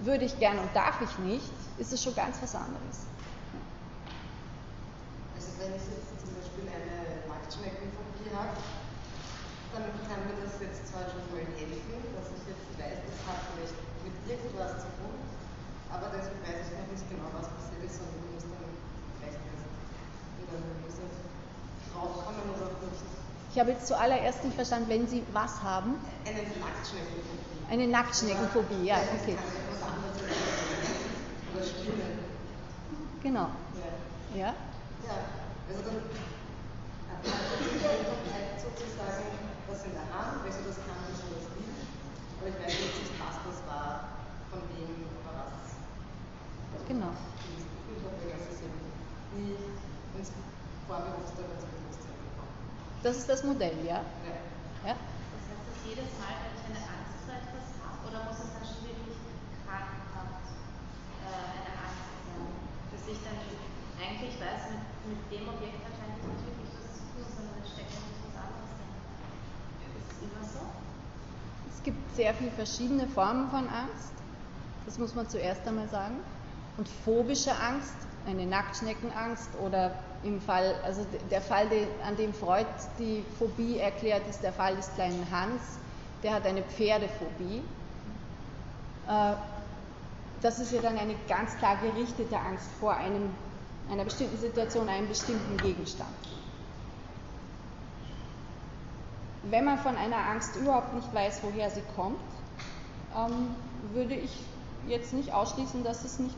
würde ich gern und darf ich nicht, ist es schon ganz was anderes. Also wenn ich jetzt zum Beispiel eine Nacktschneckenphobie habe, dann kann mir das jetzt zwar schon mal helfen, dass ich jetzt weiß, das hat vielleicht mit irgendwas zu tun, aber deswegen weiß ich noch nicht genau, was passiert ist und ich muss dann vielleicht erst wieder eine Lösung draufkommen oder auch nicht. Ich habe jetzt zuallererst nicht verstanden, wenn Sie was haben? Eine Nacktschneckenphobie. Eine Nacktschneckenphobie, ja, okay. Oder Spinnen. Genau. Ja. Ja? Ja, also dann hat man sozusagen der Hand, also das kann ich schon das nicht, aber ich weiß jetzt nicht, was das war, von wem oder was. Genau. Ich hoffe, dass es eben nie ins Vorbewusste oder Bewusstsein. Das ist das Modell, ja? Ja. ja? Das heißt, dass jedes Mal, wenn ich eine Angst vor etwas habe, oder muss es dann schon wirklich krankhaft äh, eine Angst sein? Dass ich dann eigentlich weiß, mit, mit dem Objekt eigentlich nicht wirklich was zu tun, sondern es steckt eigentlich was anderes drin. Ist es immer so? Es gibt sehr viele verschiedene Formen von Angst. Das muss man zuerst einmal sagen. Und phobische Angst, eine Nacktschneckenangst oder im Fall, also der Fall, an dem Freud die Phobie erklärt, ist der Fall des kleinen Hans. Der hat eine Pferdephobie. Äh, das ist ja dann eine ganz klar gerichtete Angst vor einem, einer bestimmten Situation, einem bestimmten Gegenstand. Wenn man von einer Angst überhaupt nicht weiß, woher sie kommt, ähm, würde ich jetzt nicht ausschließen, dass es, nicht,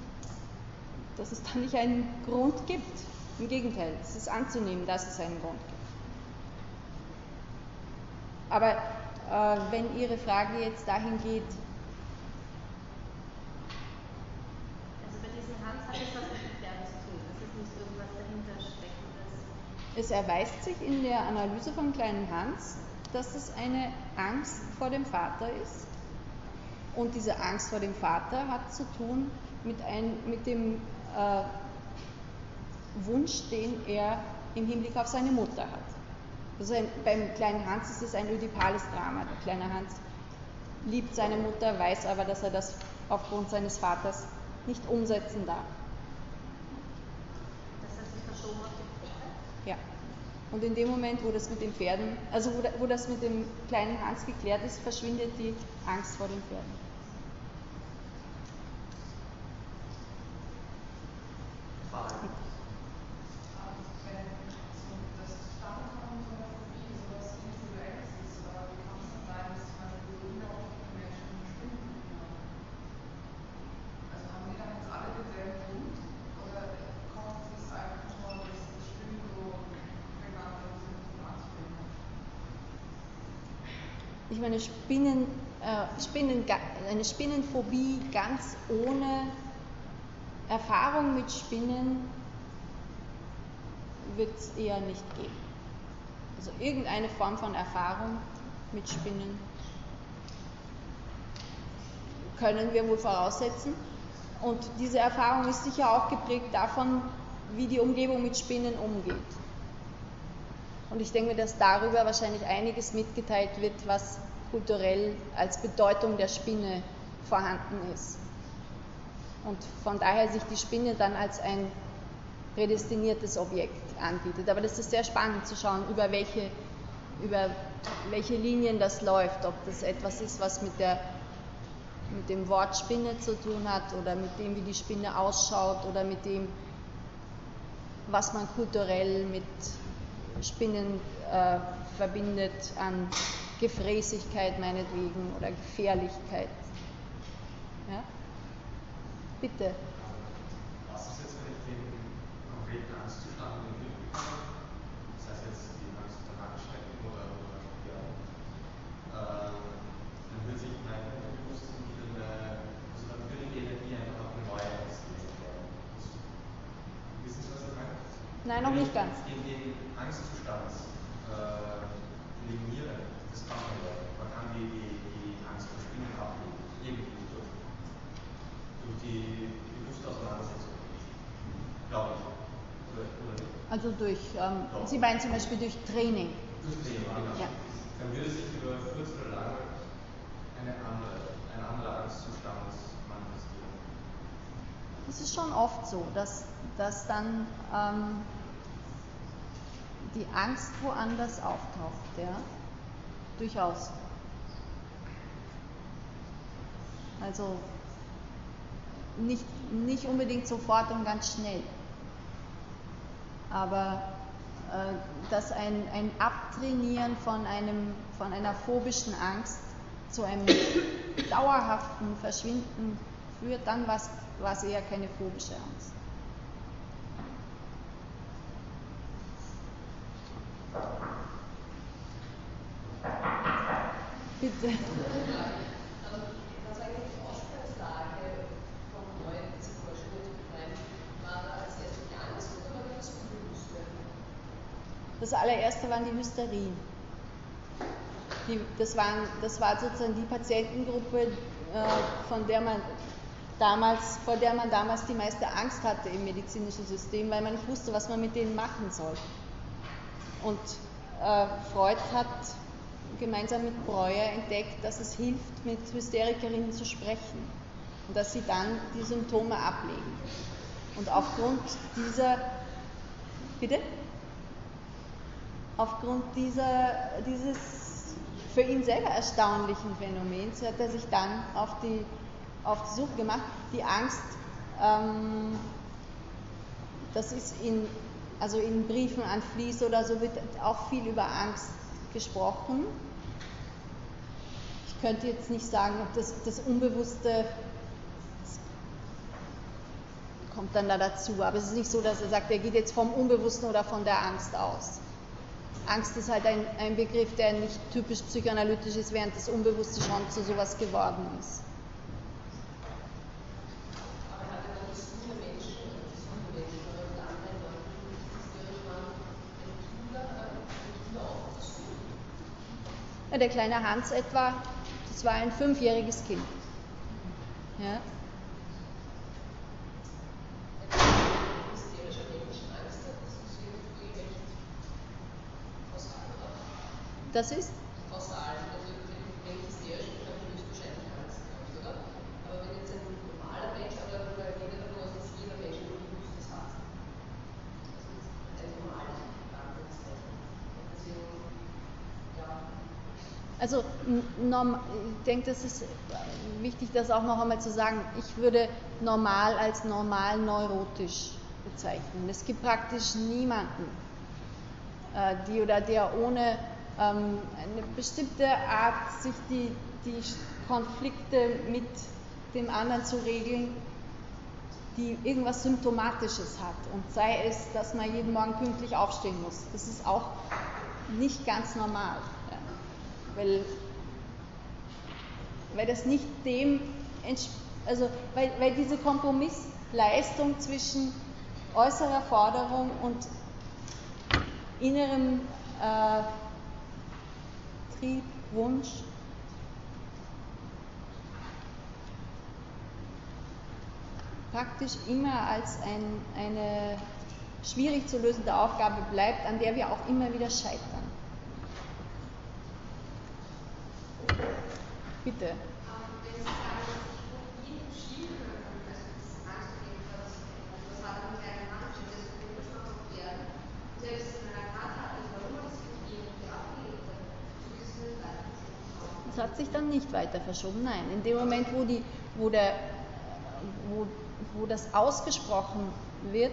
dass es da nicht einen Grund gibt. Im Gegenteil, es ist anzunehmen, dass es einen Grund gibt. Aber äh, wenn Ihre Frage jetzt dahin geht, Also bei diesem Hans hat es was mit dem Pferd zu tun. Es ist nicht irgendwas dahinter steckendes. es erweist sich in der Analyse von kleinen Hans, dass es eine Angst vor dem Vater ist. Und diese Angst vor dem Vater hat zu tun mit, ein, mit dem äh, Wunsch, den er im Hinblick auf seine Mutter hat. Also ein, beim kleinen Hans ist es ein ödipales Drama. Der kleine Hans liebt seine Mutter, weiß aber, dass er das aufgrund seines Vaters nicht umsetzen darf. Das hat sich verschoben auf die Pferde. Ja. Und in dem Moment, wo das mit den Pferden, also wo, wo das mit dem kleinen Hans geklärt ist, verschwindet die Angst vor den Pferden. Fragen? wenn so das Zusammenkommen von der Phobie sowas Individuelles ist, oder wie kann es dann sein, dass zum Beispiel Kinder oft bei Menschen Spinnen haben? Also haben die dann jetzt alle denselben Grund? Oder kommt es einfach nur, dass das Spinnen so beieinander sind und anzubringen? Ich meine, Spinnen, äh, Spinnen, eine Spinnenphobie ganz ohne Erfahrung mit Spinnen wird es eher nicht geben. Also irgendeine Form von Erfahrung mit Spinnen können wir wohl voraussetzen. Und diese Erfahrung ist sicher auch geprägt davon, wie die Umgebung mit Spinnen umgeht. Und ich denke mir, dass darüber wahrscheinlich einiges mitgeteilt wird, was kulturell als Bedeutung der Spinne vorhanden ist. Und von daher sich die Spinne dann als ein prädestiniertes Objekt anbietet. Aber das ist sehr spannend zu schauen, über welche, über welche Linien das läuft, ob das etwas ist, was mit, der, mit dem Wort Spinne zu tun hat oder mit dem, wie die Spinne ausschaut oder mit dem, was man kulturell mit Spinnen äh, verbindet an Gefräßigkeit meinetwegen oder Gefährlichkeit. Ja? Bitte. Was ist jetzt, wenn ich den konkreten Angstzustand in bekomme? Das heißt jetzt die Angst vor Langstrecken oder, oder ja, ähm, dann wird sich mein eine, also dann würde die Energie einfach auf eine neue werden. Wissen Sie, was ich meine? Nein, noch nicht ich ganz. Den, den Angstzustand äh, das kann man ja. Man kann die, die, die Angst vor Spinnen ablegen, irgendwie durch, durch die bewusste Auseinandersetzung. Glaube ich. Oder, oder nicht. Also durch, ähm, Sie meinen zum Beispiel durch Training. Durch genau. Ja. Dann würde sich über kurz oder lang eine andere, ein anderer Angstzustand manifestieren. Es ist schon oft so, dass, dass dann ähm, die Angst woanders auftaucht, ja. Durchaus. Also nicht, nicht unbedingt sofort und ganz schnell. Aber äh, dass ein, ein Abtrainieren von, einem, von einer phobischen Angst zu einem dauerhaften Verschwinden führt, dann war es eher keine phobische Angst. Bitte. Was eigentlich die Ausgangslage vom neuen diese Forschung zu betreiben, war da als erstes die Angst oder war das allererste waren die Hysterien. Die, das, waren, das war sozusagen die Patientengruppe, äh, von der man damals, vor der man damals die meiste Angst hatte im medizinischen System, weil man nicht wusste, was man mit denen machen soll. Und äh, Freud hat gemeinsam mit Breuer entdeckt, dass es hilft, mit Hysterikerinnen zu sprechen und dass sie dann die Symptome ablegen. Und aufgrund dieser, bitte? Aufgrund dieser, dieses für ihn selber erstaunlichen Phänomens hat er sich dann auf die, auf die Suche gemacht. Die Angst, ähm, das ist in, also in Briefen an Fließ oder so wird auch viel über Angst gesprochen. Ich könnte jetzt nicht sagen, ob das, das Unbewusste kommt dann da dazu, aber es ist nicht so, dass er sagt, er geht jetzt vom Unbewussten oder von der Angst aus. Angst ist halt ein, ein Begriff, der nicht typisch psychoanalytisch ist, während das Unbewusste schon zu sowas geworden ist. Aber hatte dann das viele Menschen, das viele Menschen oder mit anderen Leuten, die hysterisch waren, den Schüler, den Schüler aufzusuchen? Ja, der kleine Hans etwa, das war ein fünfjähriges Kind. Ja? das ist irgendwie recht kausal, oder? Das ist? Kausal. Also wenn wenn ich hysterisch bin, dann habe ich wahrscheinlich Angst gehabt, oder? Aber wenn jetzt ein normaler Mensch, aber wir gehen davon aus, dass jeder Mensch ein Unbewusstes hat. Also ein normales Anführungszeichen. Und deswegen, ja, Also n- norm, ich denke, das ist wichtig, das auch noch einmal zu sagen. Ich würde normal als normal neurotisch bezeichnen. Es gibt praktisch niemanden, äh, die oder der ohne ähm, eine bestimmte Art, sich die, die Konflikte mit dem anderen zu regeln, die irgendwas Symptomatisches hat. Und sei es, dass man jeden Morgen pünktlich aufstehen muss. Das ist auch nicht ganz normal. Weil, weil das nicht dem, also weil, weil diese Kompromissleistung zwischen äußerer Forderung und innerem äh, Trieb, Wunsch praktisch immer als ein, eine schwierig zu lösende Aufgabe bleibt, an der wir auch immer wieder scheitern. Bitte. Ähm, wenn Sie sagen, dass sich Phobien verschieden können, hat es, hat, sich dann nicht weiter verschoben, nein. In dem Moment, wo, die, wo, der, wo, wo das ausgesprochen wird,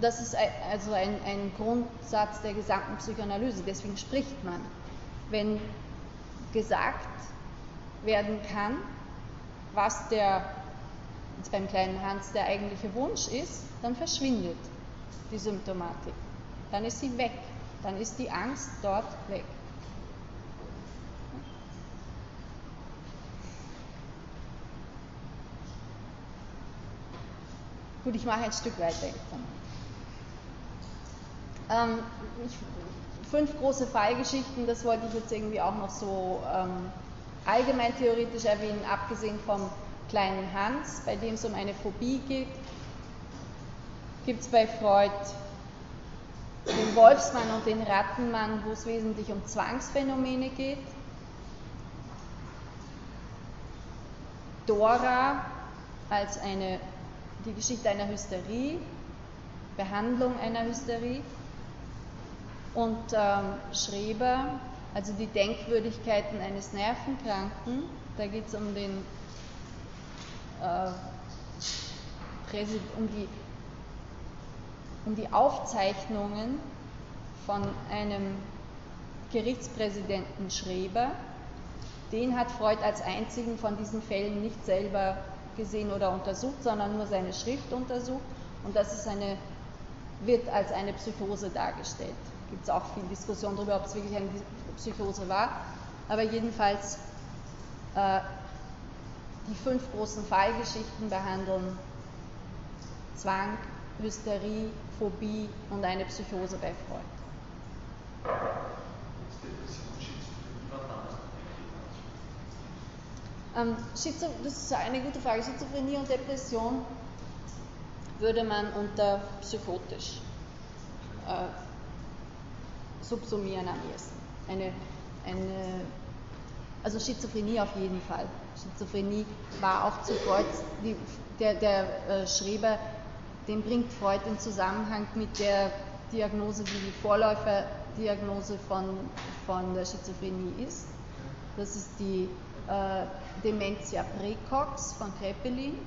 das ist also ein, ein Grundsatz der gesamten Psychoanalyse, deswegen spricht man. Wenn gesagt werden kann, was der, jetzt beim kleinen Hans der eigentliche Wunsch ist, dann verschwindet die Symptomatik. Dann ist sie weg. Dann ist die Angst dort weg. Gut, ich mache ein Stück weiter. Ähm, ich, fünf große Fallgeschichten, das wollte ich jetzt irgendwie auch noch so ähm, allgemein theoretisch erwähnen, abgesehen vom kleinen Hans, bei dem es um eine Phobie geht, gibt es bei Freud den Wolfsmann und den Rattenmann, wo es wesentlich um Zwangsphänomene geht. Dora als eine, die Geschichte einer Hysterie, Behandlung einer Hysterie und ähm, Schreber, also die Denkwürdigkeiten eines Nervenkranken. Da geht es um den äh, um die, um die Aufzeichnungen von einem Gerichtspräsidenten Schreber. Den hat Freud als einzigen von diesen Fällen nicht selber gesehen oder untersucht, sondern nur seine Schrift untersucht. Und das ist eine, wird als eine Psychose dargestellt. Gibt es auch viel Diskussion darüber, ob es wirklich eine Psychose war. Aber jedenfalls äh, die fünf großen Fallgeschichten behandeln Zwang, Hysterie, Phobie und eine Psychose bei Freud. Ähm, Schizo das ist eine gute Frage. Schizophrenie und Depression würde man unter psychotisch äh, subsumieren am ehesten. Eine, eine, also Schizophrenie auf jeden Fall. Schizophrenie war auch zu Freud, die, der, der äh, Schreber, den bringt Freud in Zusammenhang mit der Diagnose, die die Vorläuferdiagnose von, von der Schizophrenie ist. Das ist die äh, Dementia praecox von Kraepelin.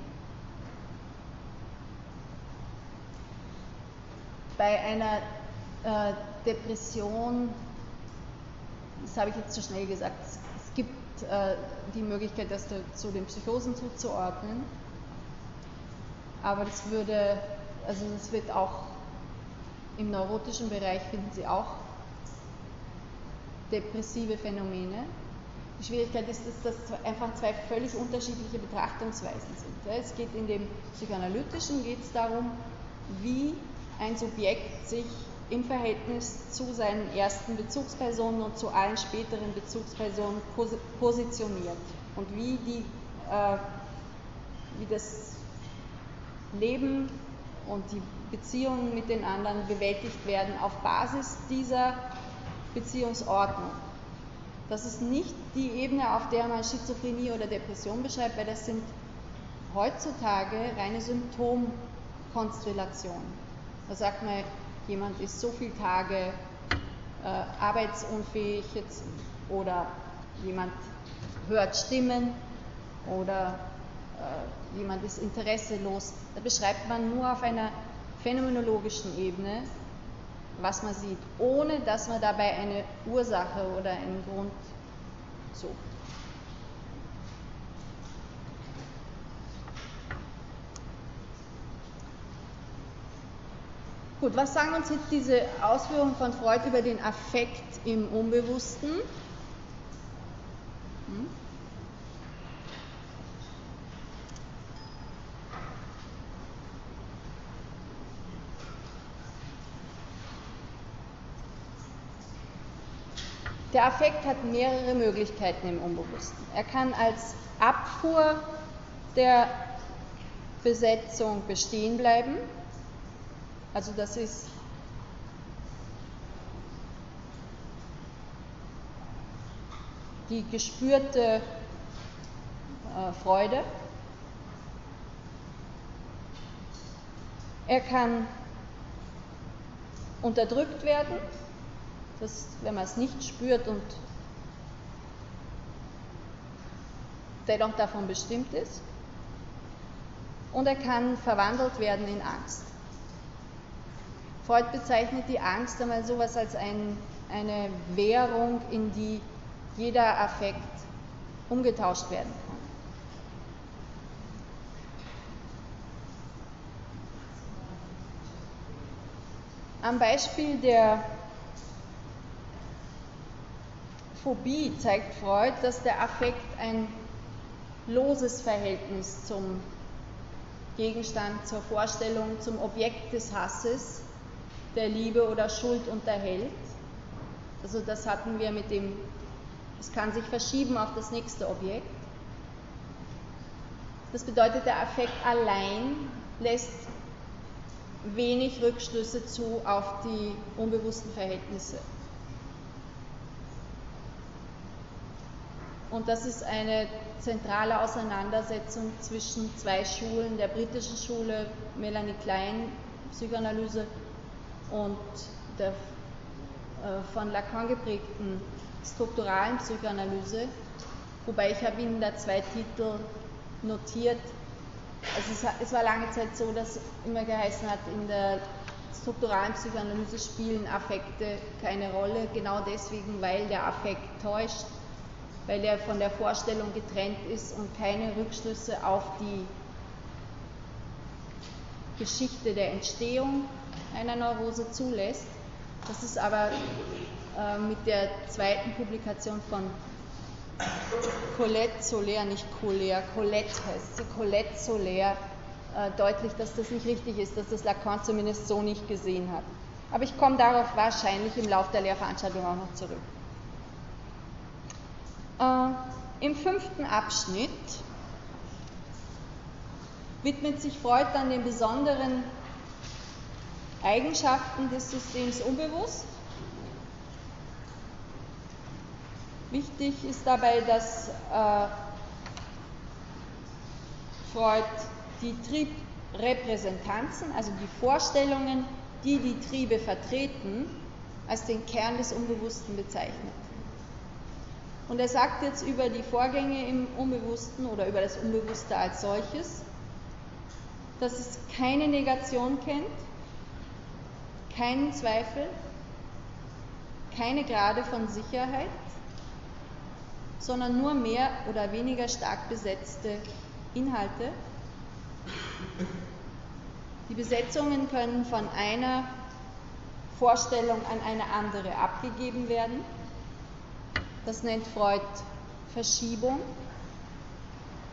Bei einer äh, Depression, das habe ich jetzt zu schnell gesagt, es, gibt äh, die Möglichkeit, das zu den Psychosen zuzuordnen, aber das würde, also das wird auch im neurotischen Bereich finden Sie auch depressive Phänomene. Die Schwierigkeit ist, dass das einfach zwei völlig unterschiedliche Betrachtungsweisen sind. Es geht in dem Psychoanalytischen geht es darum, wie ein Subjekt sich im Verhältnis zu seinen ersten Bezugspersonen und zu allen späteren Bezugspersonen positioniert und wie, die, äh, wie das Leben und die Beziehungen mit den anderen bewältigt werden auf Basis dieser Beziehungsordnung. Das ist nicht die Ebene, auf der man Schizophrenie oder Depression beschreibt, weil das sind heutzutage reine Symptomkonstellationen. Da sagt man, jemand ist so viele Tage äh, arbeitsunfähig jetzt, oder jemand hört Stimmen oder äh, jemand ist interesselos. Da beschreibt man nur auf einer phänomenologischen Ebene, was man sieht, ohne dass man dabei eine Ursache oder einen Grund sucht. Gut, was sagen uns jetzt diese Ausführungen von Freud über den Affekt im Unbewussten? Hm? Der Affekt hat mehrere Möglichkeiten im Unbewussten. Er kann als Abfuhr der Besetzung bestehen bleiben. Also das ist die gespürte äh, Freude. Er kann unterdrückt werden, das, wenn man es nicht spürt und dennoch davon bestimmt ist. Und er kann verwandelt werden in Angst. Freud bezeichnet die Angst einmal sowas als ein, eine Währung, in die jeder Affekt umgetauscht werden kann. Am Beispiel der Phobie zeigt Freud, dass der Affekt ein loses Verhältnis zum Gegenstand, zur Vorstellung, zum Objekt des Hasses der Liebe oder Schuld unterhält. Also das hatten wir mit dem, es kann sich verschieben auf das nächste Objekt. Das bedeutet, der Affekt allein lässt wenig Rückschlüsse zu auf die unbewussten Verhältnisse. Und das ist eine zentrale Auseinandersetzung zwischen zwei Schulen, der britischen Schule, Melanie Klein, Psychoanalyse, und der äh, von Lacan geprägten strukturalen Psychoanalyse, wobei ich habe Ihnen da zwei Titel notiert. Also es, es war lange Zeit so, dass immer geheißen hat, in der strukturalen Psychoanalyse spielen Affekte keine Rolle, genau deswegen, weil der Affekt täuscht, weil er von der Vorstellung getrennt ist und keine Rückschlüsse auf die Geschichte der Entstehung einer Neurose zulässt. Das ist aber äh, mit der zweiten Publikation von Colette Soler, nicht Colère, Colette heißt sie, Colette Soler, äh, deutlich, dass das nicht richtig ist, dass das Lacan zumindest so nicht gesehen hat. Aber ich komme darauf wahrscheinlich im Laufe der Lehrveranstaltung auch noch zurück. Äh, Im fünften Abschnitt widmet sich Freud dann den besonderen Eigenschaften des Systems unbewusst. Wichtig ist dabei, dass äh, Freud die Triebrepräsentanzen, also die Vorstellungen, die die Triebe vertreten, als den Kern des Unbewussten bezeichnet. Und er sagt jetzt über die Vorgänge im Unbewussten oder über das Unbewusste als solches, dass es keine Negation kennt, keinen Zweifel, keine Grade von Sicherheit, sondern nur mehr oder weniger stark besetzte Inhalte. Die Besetzungen können von einer Vorstellung an eine andere abgegeben werden. Das nennt Freud Verschiebung.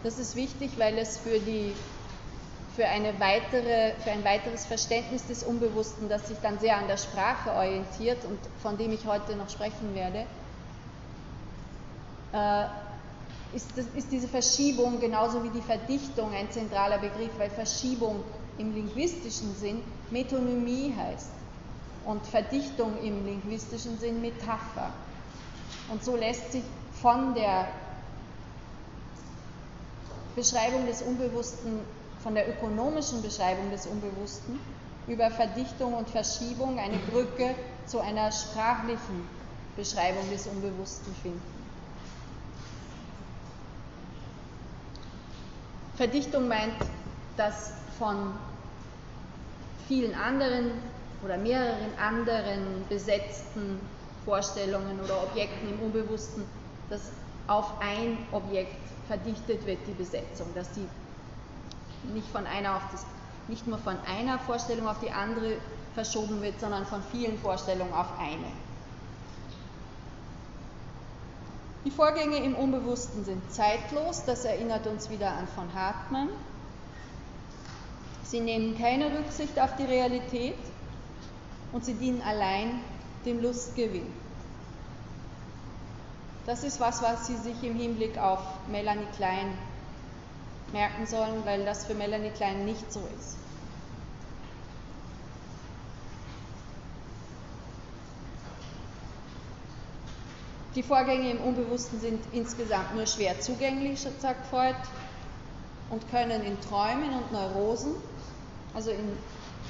Das ist wichtig, weil es für, die, für, eine weitere, für ein weiteres Verständnis des Unbewussten, das sich dann sehr an der Sprache orientiert und von dem ich heute noch sprechen werde, äh, ist, das, ist diese Verschiebung genauso wie die Verdichtung ein zentraler Begriff, weil Verschiebung im linguistischen Sinn Metonymie heißt und Verdichtung im linguistischen Sinn Metapher. Und so lässt sich von der Beschreibung des Unbewussten, von der ökonomischen Beschreibung des Unbewussten über Verdichtung und Verschiebung eine Brücke zu einer sprachlichen Beschreibung des Unbewussten finden. Verdichtung meint, dass von vielen anderen oder mehreren anderen besetzten Vorstellungen oder Objekten im Unbewussten, dass auf ein Objekt verdichtet wird die Besetzung, dass die nicht von einer auf das, nicht nur von einer Vorstellung auf die andere verschoben wird, sondern von vielen Vorstellungen auf eine. Die Vorgänge im Unbewussten sind zeitlos, das erinnert uns wieder an von Hartmann. Sie nehmen keine Rücksicht auf die Realität und sie dienen allein dem Lustgewinn. Das ist was, was Sie sich im Hinblick auf Melanie Klein merken sollen, weil das für Melanie Klein nicht so ist. Die Vorgänge im Unbewussten sind insgesamt nur schwer zugänglich, sagt Freud, und können in Träumen und Neurosen, also in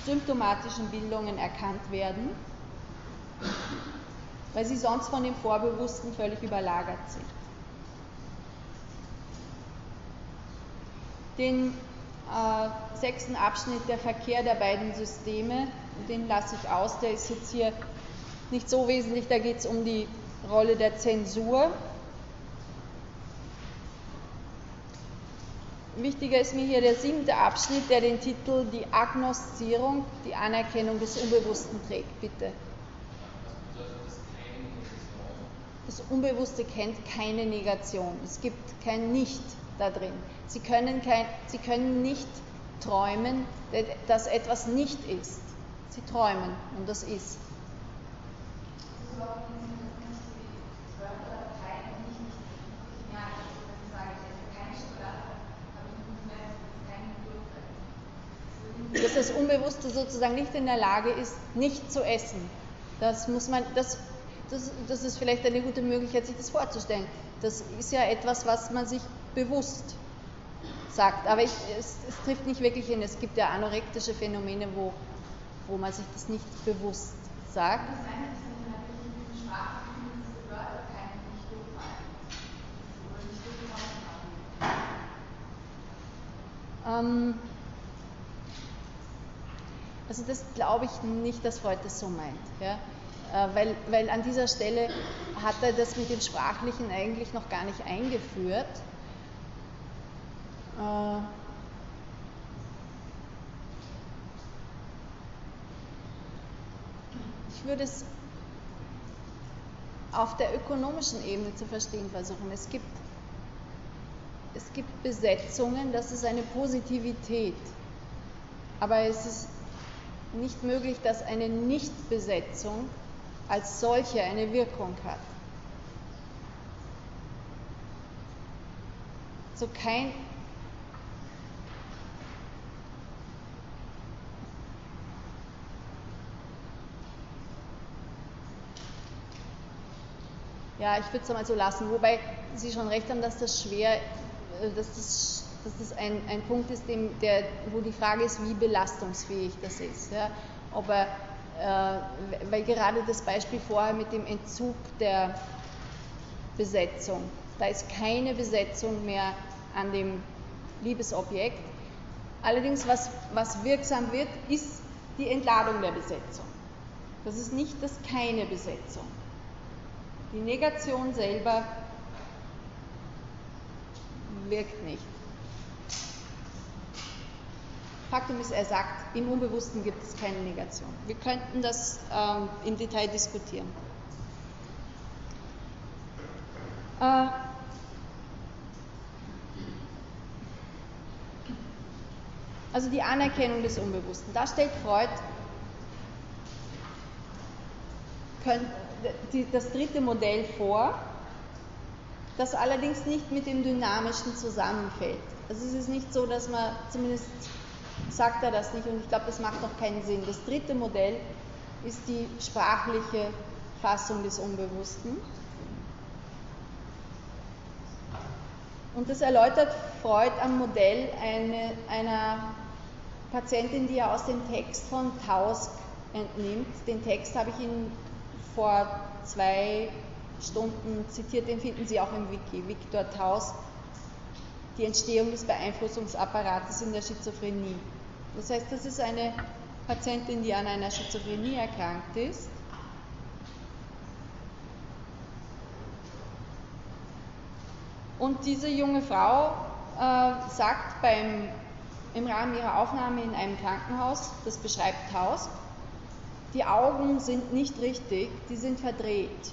symptomatischen Bildungen erkannt werden, weil sie sonst von dem Vorbewussten völlig überlagert sind. Den äh, sechsten Abschnitt, der Verkehr der beiden Systeme, den lasse ich aus, der ist jetzt hier nicht so wesentlich, da geht es um die Rolle der Zensur. Wichtiger ist mir hier der siebte Abschnitt, der den Titel Die Agnoszierung, die Anerkennung des Unbewussten trägt. Bitte. Das Unbewusste kennt keine Negation. Es gibt kein Nicht da drin. Sie können, kein, Sie können nicht träumen, dass etwas nicht ist. Sie träumen und das ist. dass das Unbewusste sozusagen nicht in der Lage ist, nicht zu essen. Das muss man, das, das, das ist vielleicht eine gute Möglichkeit, sich das vorzustellen. Das ist ja etwas, was man sich bewusst sagt. Aber ich, es, es, trifft nicht wirklich hin. Es gibt ja anorektische Phänomene, wo, wo man sich das nicht bewusst sagt. Ähm, also das glaube ich nicht, dass Freud das so meint. Ja? Äh, weil, weil an dieser Stelle hat er das mit dem Sprachlichen eigentlich noch gar nicht eingeführt. Äh, ich würde es auf der ökonomischen Ebene zu verstehen versuchen. Es gibt, es gibt Besetzungen, das ist eine Positivität. Aber es ist nicht möglich, dass eine Nichtbesetzung als solche eine Wirkung hat. So kein Ja, ich würde es mal so lassen, wobei Sie schon recht haben, dass das schwer, äh, dass das dass das ein, ein Punkt ist, dem, der, wo die Frage ist, wie belastungsfähig das ist. Ja? Ob äh, weil gerade das Beispiel vorher mit dem Entzug der Besetzung, da ist keine Besetzung mehr an dem Liebesobjekt. Allerdings, was, was wirksam wird, ist die Entladung der Besetzung. Das ist nicht das keine Besetzung. Die Negation selber wirkt nicht. Faktum ist, er sagt, im Unbewussten gibt es keine Negation. Wir könnten das ähm, im Detail diskutieren. Äh, also die Anerkennung des Unbewussten. Da stellt Freud das dritte Modell vor, das allerdings nicht mit dem Dynamischen zusammenfällt. Also es ist nicht so, dass man, zumindest sagt er das nicht und ich glaube, das macht auch keinen Sinn. Das dritte Modell ist die sprachliche Fassung des Unbewussten. Und das erläutert Freud am Modell eine, einer Patientin, die er aus dem Text von Tausk entnimmt. Den Text habe ich Ihnen vor zwei Stunden zitiert, den finden Sie auch im Wiki. Viktor Tausk, die Entstehung des Beeinflussungsapparates in der Schizophrenie. Das heißt, das ist eine Patientin, die an einer Schizophrenie erkrankt ist. Und diese junge Frau äh, sagt beim, im Rahmen ihrer Aufnahme in einem Krankenhaus, das beschreibt Haus, die Augen sind nicht richtig, die sind verdreht.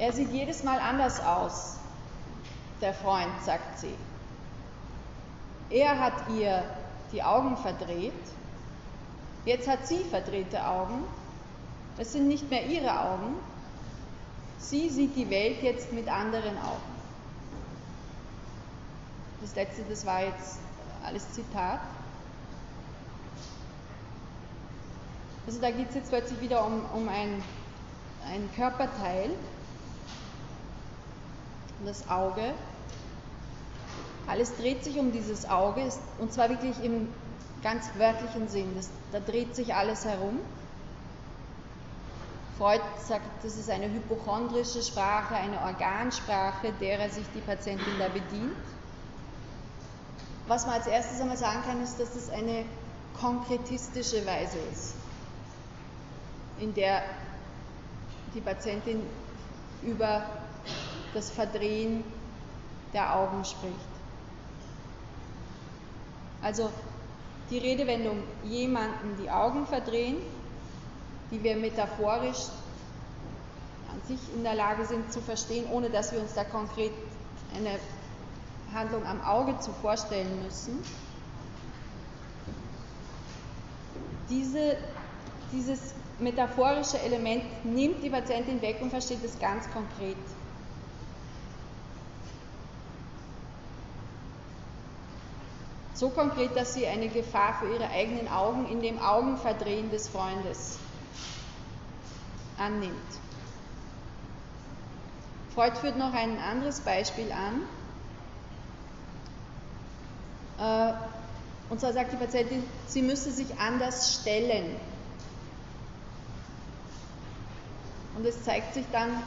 Er sieht jedes Mal anders aus, der Freund, sagt sie. Er hat ihr die Augen verdreht, jetzt hat sie verdrehte Augen, es sind nicht mehr ihre Augen, sie sieht die Welt jetzt mit anderen Augen. Das letzte, das war jetzt alles Zitat. Also da geht es jetzt plötzlich wieder um, um ein, ein Körperteil, das Auge. Alles dreht sich um dieses Auge, und zwar wirklich im ganz wörtlichen Sinn. Das, da dreht sich alles herum. Freud sagt, das ist eine hypochondrische Sprache, eine Organsprache, derer sich die Patientin da bedient. Was man als erstes einmal sagen kann, ist, dass das eine konkretistische Weise ist, in der die Patientin über das Verdrehen der Augen spricht. Also die Redewendung jemanden die Augen verdrehen, die wir metaphorisch an sich in der Lage sind zu verstehen, ohne dass wir uns da konkret eine Handlung am Auge zu vorstellen müssen. Diese, dieses metaphorische Element nimmt die Patientin weg und versteht es ganz konkret. So konkret, dass sie eine Gefahr für ihre eigenen Augen in dem Augenverdrehen des Freundes annimmt. Freud führt noch ein anderes Beispiel an. Äh, und zwar sagt die Patientin, sie müsse sich anders stellen. Und es zeigt sich dann,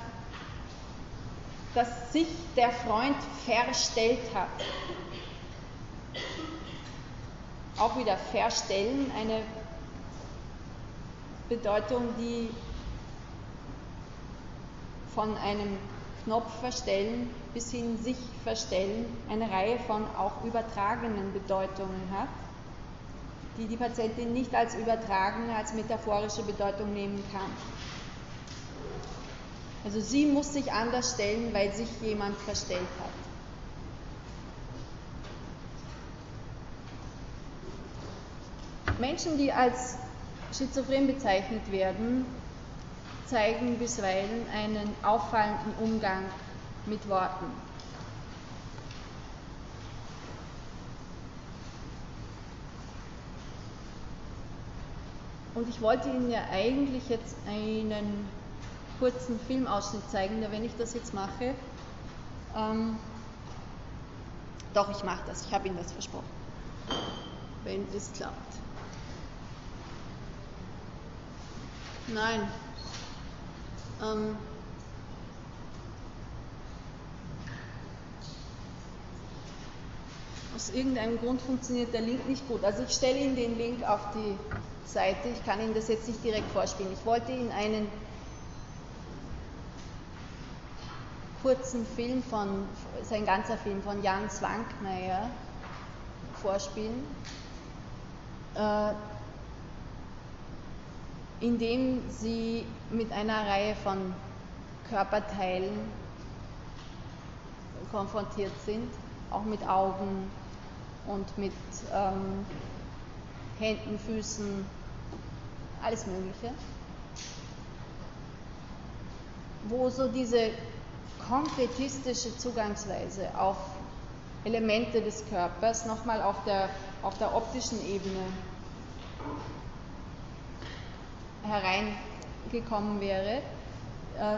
dass sich der Freund verstellt hat. Auch wieder verstellen, eine Bedeutung, die von einem Knopf verstellen bis hin sich verstellen eine Reihe von auch übertragenen Bedeutungen hat, die die Patientin nicht als übertragene, als metaphorische Bedeutung nehmen kann. Also sie muss sich anders stellen, weil sich jemand verstellt hat. Menschen, die als schizophren bezeichnet werden, zeigen bisweilen einen auffallenden Umgang mit Worten. Und ich wollte Ihnen ja eigentlich jetzt einen kurzen Filmausschnitt zeigen, nur wenn ich das jetzt mache, ähm, doch, ich mache das, ich habe Ihnen das versprochen, wenn es klappt. Nein, ähm, aus irgendeinem Grund funktioniert der Link nicht gut. Also ich stelle Ihnen den Link auf die Seite. Ich kann Ihnen das jetzt nicht direkt vorspielen. Ich wollte Ihnen einen kurzen Film von, ist ein ganzer Film von Jan Zwankmeier vorspielen. Äh, indem sie mit einer Reihe von Körperteilen konfrontiert sind, auch mit Augen und mit ähm, Händen, Füßen, alles Mögliche, wo so diese konkretistische Zugangsweise auf Elemente des Körpers nochmal auf der, auf der optischen Ebene hereingekommen wäre. Äh,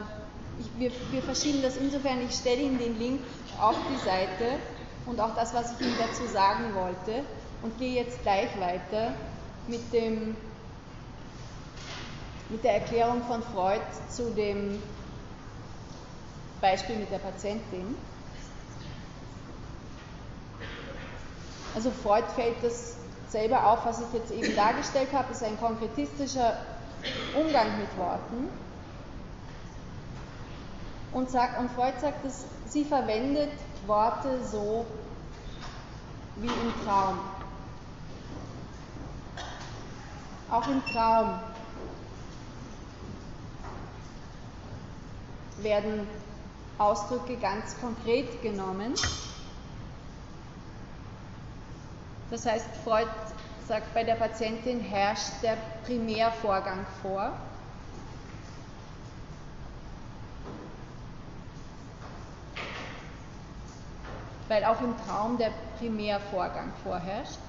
ich, wir, wir verschieben das insofern, ich stelle Ihnen den Link auf die Seite und auch das, was ich Ihnen dazu sagen wollte und gehe jetzt gleich weiter mit, dem, mit der Erklärung von Freud zu dem Beispiel mit der Patientin. Also Freud fällt das selber auf, was ich jetzt eben dargestellt habe, ist ein konkretistischer Umgang mit Worten. Und, sagt, und Freud sagt, dass sie verwendet Worte so wie im Traum. Auch im Traum werden Ausdrücke ganz konkret genommen. Das heißt, Freud sagt, bei der Patientin herrscht der Primärvorgang vor. Weil auch im Traum der Primärvorgang vorherrscht.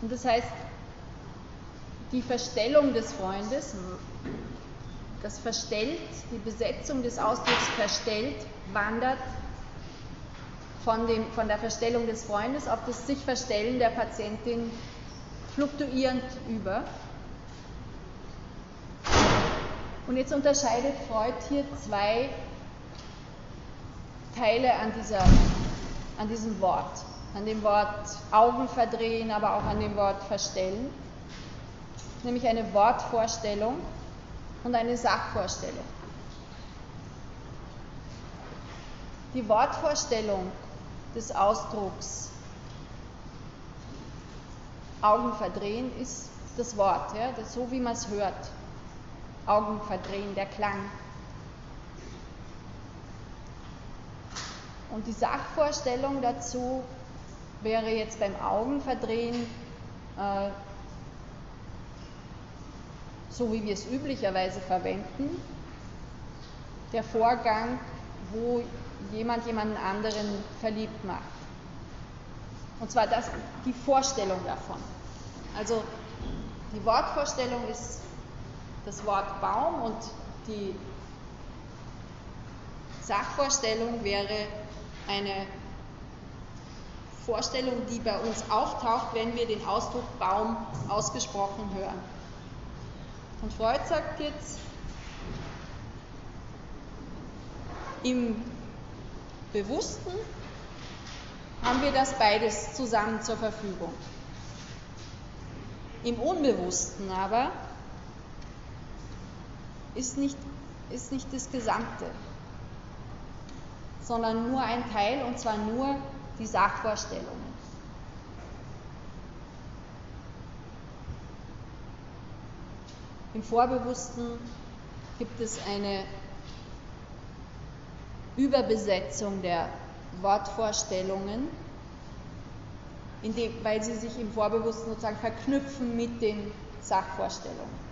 Und das heißt, die Verstellung des Freundes, das verstellt, die Besetzung des Ausdrucks verstellt, wandert von, dem, von der Verstellung des Freundes auf das sich Verstellen der Patientin fluktuierend über. Und jetzt unterscheidet Freud hier zwei Teile an, dieser, an diesem Wort. An dem Wort Augen verdrehen, aber auch an dem Wort verstellen, nämlich eine Wortvorstellung und eine Sachvorstellung. Die Wortvorstellung des Ausdrucks Augen verdrehen ist das Wort, ja, das so wie man es hört. Augen verdrehen, der Klang. Und die Sachvorstellung dazu wäre jetzt beim Augenverdrehen äh, so wie wir es üblicherweise verwenden, der Vorgang, wo jemand jemanden anderen verliebt macht. Und zwar das, die Vorstellung davon. Also die Wortvorstellung ist das Wort Baum und die Sachvorstellung wäre eine Vorstellung, die bei uns auftaucht, wenn wir den Ausdruck Baum ausgesprochen hören. Und Freud sagt jetzt, im Bewussten haben wir das beides zusammen zur Verfügung. Im Unbewussten aber ist nicht, ist nicht das Gesamte, sondern nur ein Teil und zwar nur die Sachvorstellungen. Im Vorbewussten gibt es eine Überbesetzung der Wortvorstellungen, dem, weil sie sich im Vorbewussten sozusagen verknüpfen mit den Sachvorstellungen.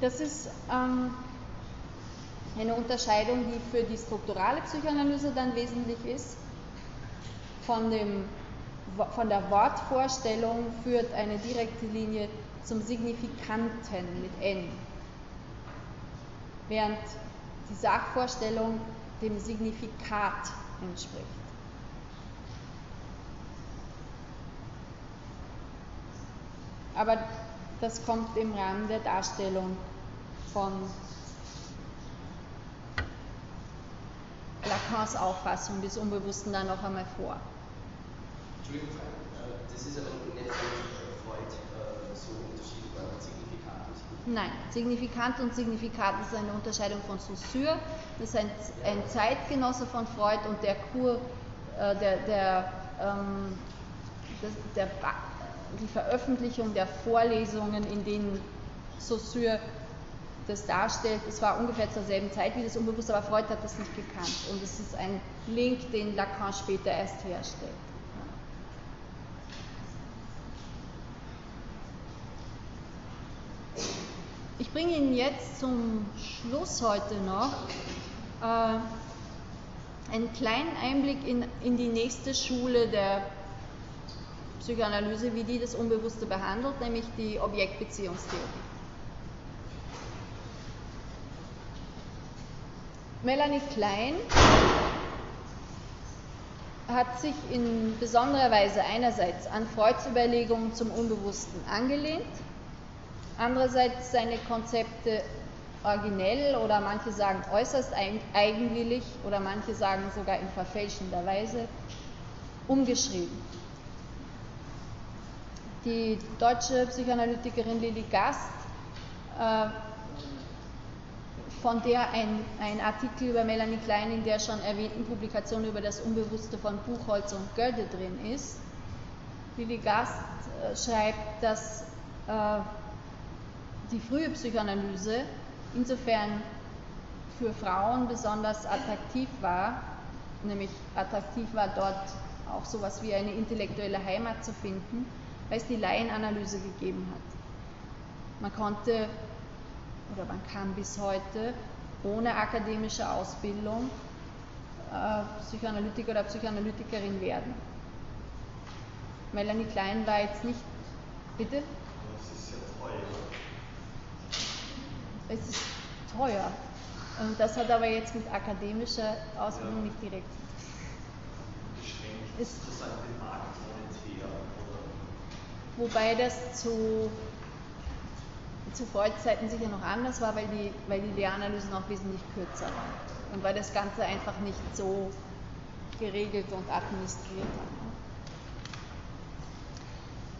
Das ist ähm, eine Unterscheidung, die für die strukturale Psychoanalyse dann wesentlich ist. Von, dem, von der Wortvorstellung führt eine direkte Linie zum Signifikanten mit N, während die Sachvorstellung dem Signifikat entspricht. Aber das kommt im Rahmen der Darstellung von Lacans Auffassung des Unbewussten dann noch einmal vor. Entschuldigung, äh, das ist aber nicht Freud so unterschieden signifikant und signifikant. Nein, signifikant und signifikat ist eine Unterscheidung von Saussure. Das ist ein, ein Zeitgenosse von Freud und der Kur, äh, der, der, ähm, das, der, die Veröffentlichung der Vorlesungen, in denen Saussure das darstellt. Es war ungefähr zur selben Zeit wie das Unbewusste, aber Freud hat das nicht gekannt. Und es ist ein Link, den Lacan später erst herstellt. Ich bringe Ihnen jetzt zum Schluss heute noch äh, einen kleinen Einblick in, in die nächste Schule der Psychoanalyse, wie die das Unbewusste behandelt, nämlich die Objektbeziehungstheorie. Melanie Klein hat sich in besonderer Weise einerseits an Freuds Überlegungen zum Unbewussten angelehnt, andererseits seine Konzepte originell oder manche sagen äußerst eigenwillig oder manche sagen sogar in verfälschender Weise umgeschrieben. Die deutsche Psychoanalytikerin Lilly Gast äh, von der ein, ein, Artikel über Melanie Klein in der schon erwähnten Publikation über das Unbewusste von Buchholz und Gölde drin ist. Lilly Gast äh, schreibt, dass äh, die frühe Psychoanalyse insofern für Frauen besonders attraktiv war, nämlich attraktiv war dort auch sowas wie eine intellektuelle Heimat zu finden, weil es die Laienanalyse gegeben hat. Man konnte oder man kann bis heute ohne akademische Ausbildung äh, Psychoanalytiker oder Psychoanalytikerin werden. Melanie Klein war jetzt nicht. Bitte? Das ist ja teuer. Es ist teuer. Und das hat aber jetzt mit akademischer Ausbildung ja. nicht direkt. Beschränkt ist sozusagen den Markt oder? Wobei das zu zu Freud-Zeiten sicher noch anders war, weil die, weil die Lehranalysen auch wesentlich kürzer waren und weil das Ganze einfach nicht so geregelt und administriert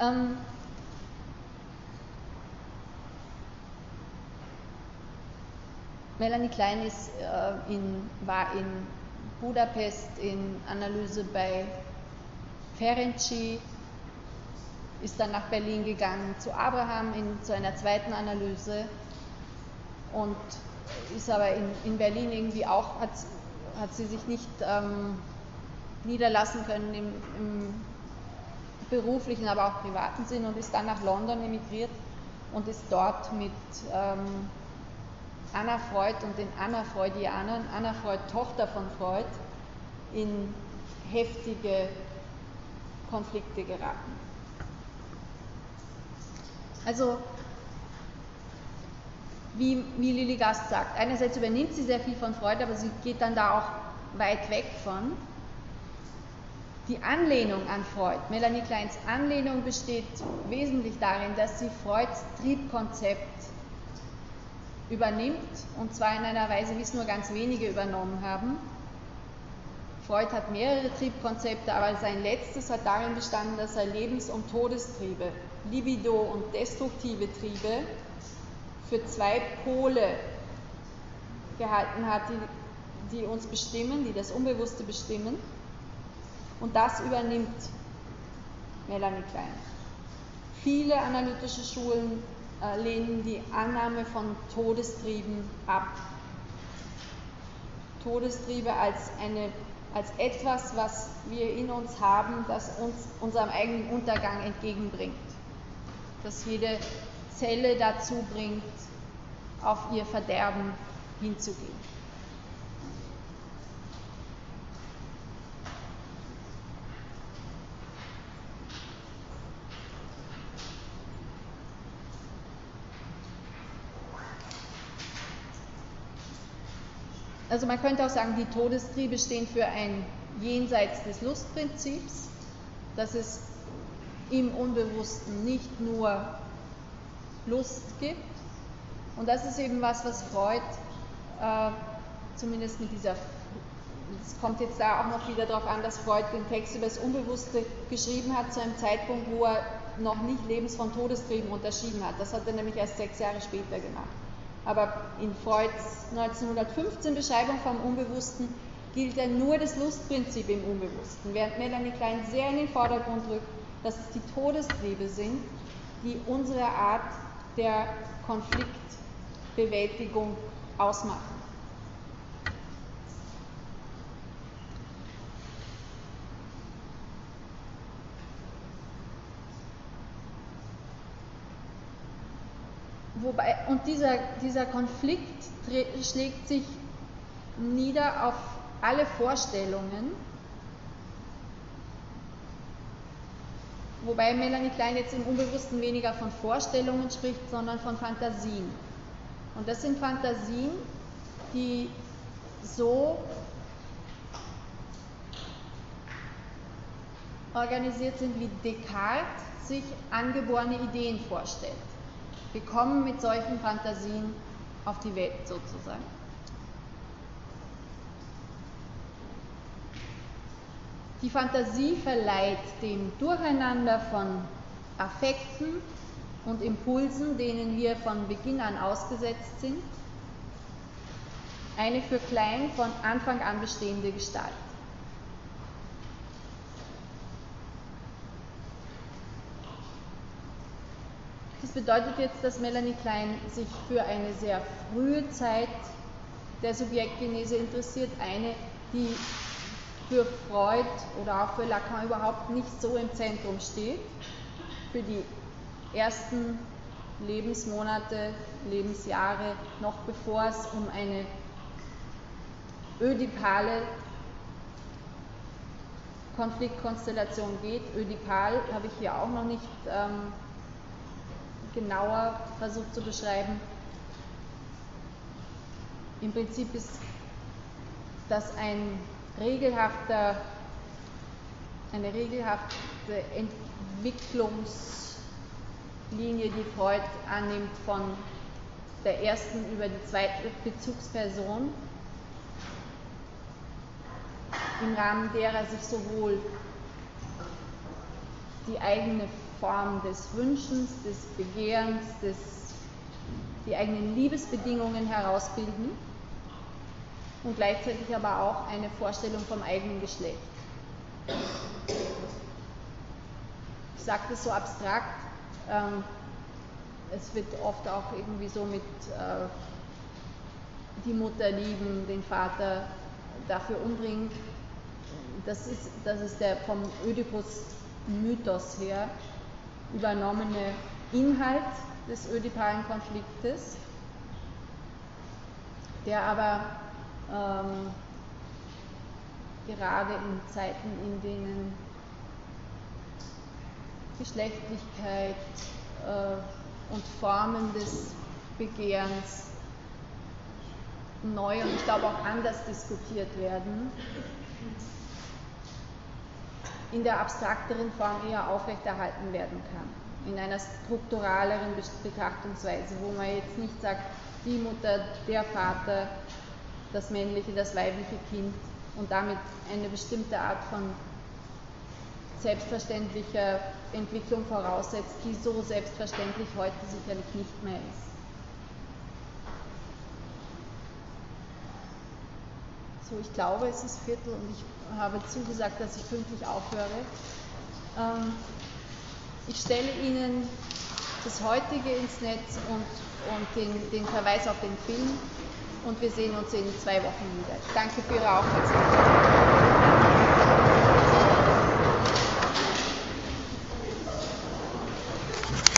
hat. Ähm, Melanie Klein ist, äh, in, war in Budapest in Analyse bei Ferenczi ist dann nach Berlin gegangen zu Abraham in, zu einer zweiten Analyse und ist aber in, in Berlin irgendwie auch, hat, hat sie sich nicht ähm, niederlassen können im, im beruflichen, aber auch privaten Sinn und ist dann nach London emigriert und ist dort mit ähm, Anna Freud und den Anna Freudianern, Anna Freud, Tochter von Freud, in heftige Konflikte geraten. Also, wie, wie Lilly Gast sagt, einerseits übernimmt sie sehr viel von Freud, aber sie geht dann da auch weit weg von. Die Anlehnung an Freud, Melanie Kleins Anlehnung besteht wesentlich darin, dass sie Freuds Triebkonzept übernimmt, und zwar in einer Weise, wie es nur ganz wenige übernommen haben. Freud hat mehrere Triebkonzepte, aber sein letztes hat darin bestanden, dass er Lebens- und Todestriebe Libido und destruktive Triebe für zwei Pole gehalten hat, die, die uns bestimmen, die das Unbewusste bestimmen. Und das übernimmt Melanie Klein. Viele analytische Schulen äh, lehnen die Annahme von Todestrieben ab. Todestriebe als, eine, als etwas, was wir in uns haben, das uns unserem eigenen Untergang entgegenbringt das jede Zelle dazu bringt, auf ihr Verderben hinzugehen. Also man könnte auch sagen, die Todestriebe stehen für ein Jenseits des Lustprinzips. Das ist im Unbewussten nicht nur Lust gibt. Und das ist eben was, was Freud äh, zumindest mit dieser es kommt jetzt da auch noch wieder darauf an, dass Freud den Text über das Unbewusste geschrieben hat zu einem Zeitpunkt, wo er noch nicht Lebens- von Todestrieben unterschieden hat. Das hat er nämlich erst sechs Jahre später gemacht. Aber in Freuds 1915 Beschreibung vom Unbewussten gilt ja nur das Lustprinzip im Unbewussten, während Melanie Klein sehr in den Vordergrund rückt, dass es die Todestriebe sind, die unsere Art der Konfliktbewältigung ausmachen. Wobei, und dieser, dieser Konflikt schlägt sich nieder auf alle Vorstellungen, wobei Melanie Klein jetzt im Unbewussten weniger von Vorstellungen spricht, sondern von Fantasien. Und das sind Fantasien, die so organisiert sind, wie Descartes sich angeborene Ideen vorstellt. Wir kommen mit solchen Fantasien auf die Welt sozusagen. Die Fantasie verleiht dem Durcheinander von Affekten und Impulsen, denen wir von Beginn an ausgesetzt sind, eine für Klein von Anfang an bestehende Gestalt. Das bedeutet jetzt, dass Melanie Klein sich für eine sehr frühe Zeit der Subjektgenese interessiert, eine, die für Freud oder auch für Lacan überhaupt nicht so im Zentrum steht, für die ersten Lebensmonate, Lebensjahre, noch bevor es um eine ödipale Konfliktkonstellation geht. Ödipal habe ich hier auch noch nicht ähm, genauer versucht zu beschreiben. Im Prinzip ist das ein regelhafter, eine regelhafte Entwicklungs- Linie, die Freud annimmt, von der ersten über die zweite Bezugsperson, im Rahmen derer sich sowohl die eigene Form des Wünschens, des Begehrens, des, die eigenen Liebesbedingungen herausbilden und gleichzeitig aber auch eine Vorstellung vom eigenen Geschlecht. Ich sage das so abstrakt, ähm, es wird oft auch irgendwie so mit äh, die Mutter lieben, den Vater dafür umbringen. Das ist, das ist der vom Ödipus-Mythos her übernommene Inhalt des ödipalen Konfliktes, der aber ähm, gerade in Zeiten, in denen Geschlechtlichkeit äh, und Formen des Begehrens neu und ich glaube auch anders diskutiert werden, in der abstrakteren Form eher aufrechterhalten werden kann. In einer strukturaleren Betrachtungsweise, wo man jetzt nicht sagt, die Mutter, der Vater, das männliche, das weibliche Kind und damit eine bestimmte Art von selbstverständlicher Entwicklung voraussetzt, die so selbstverständlich heute sicherlich nicht mehr ist. So, ich glaube, es ist Viertel und ich habe zugesagt, dass ich pünktlich aufhöre. Ähm, ich stelle Ihnen das heutige ins Netz und, und den, den Verweis auf den Film und wir sehen uns in zwei Wochen wieder. Danke für Ihre Aufmerksamkeit.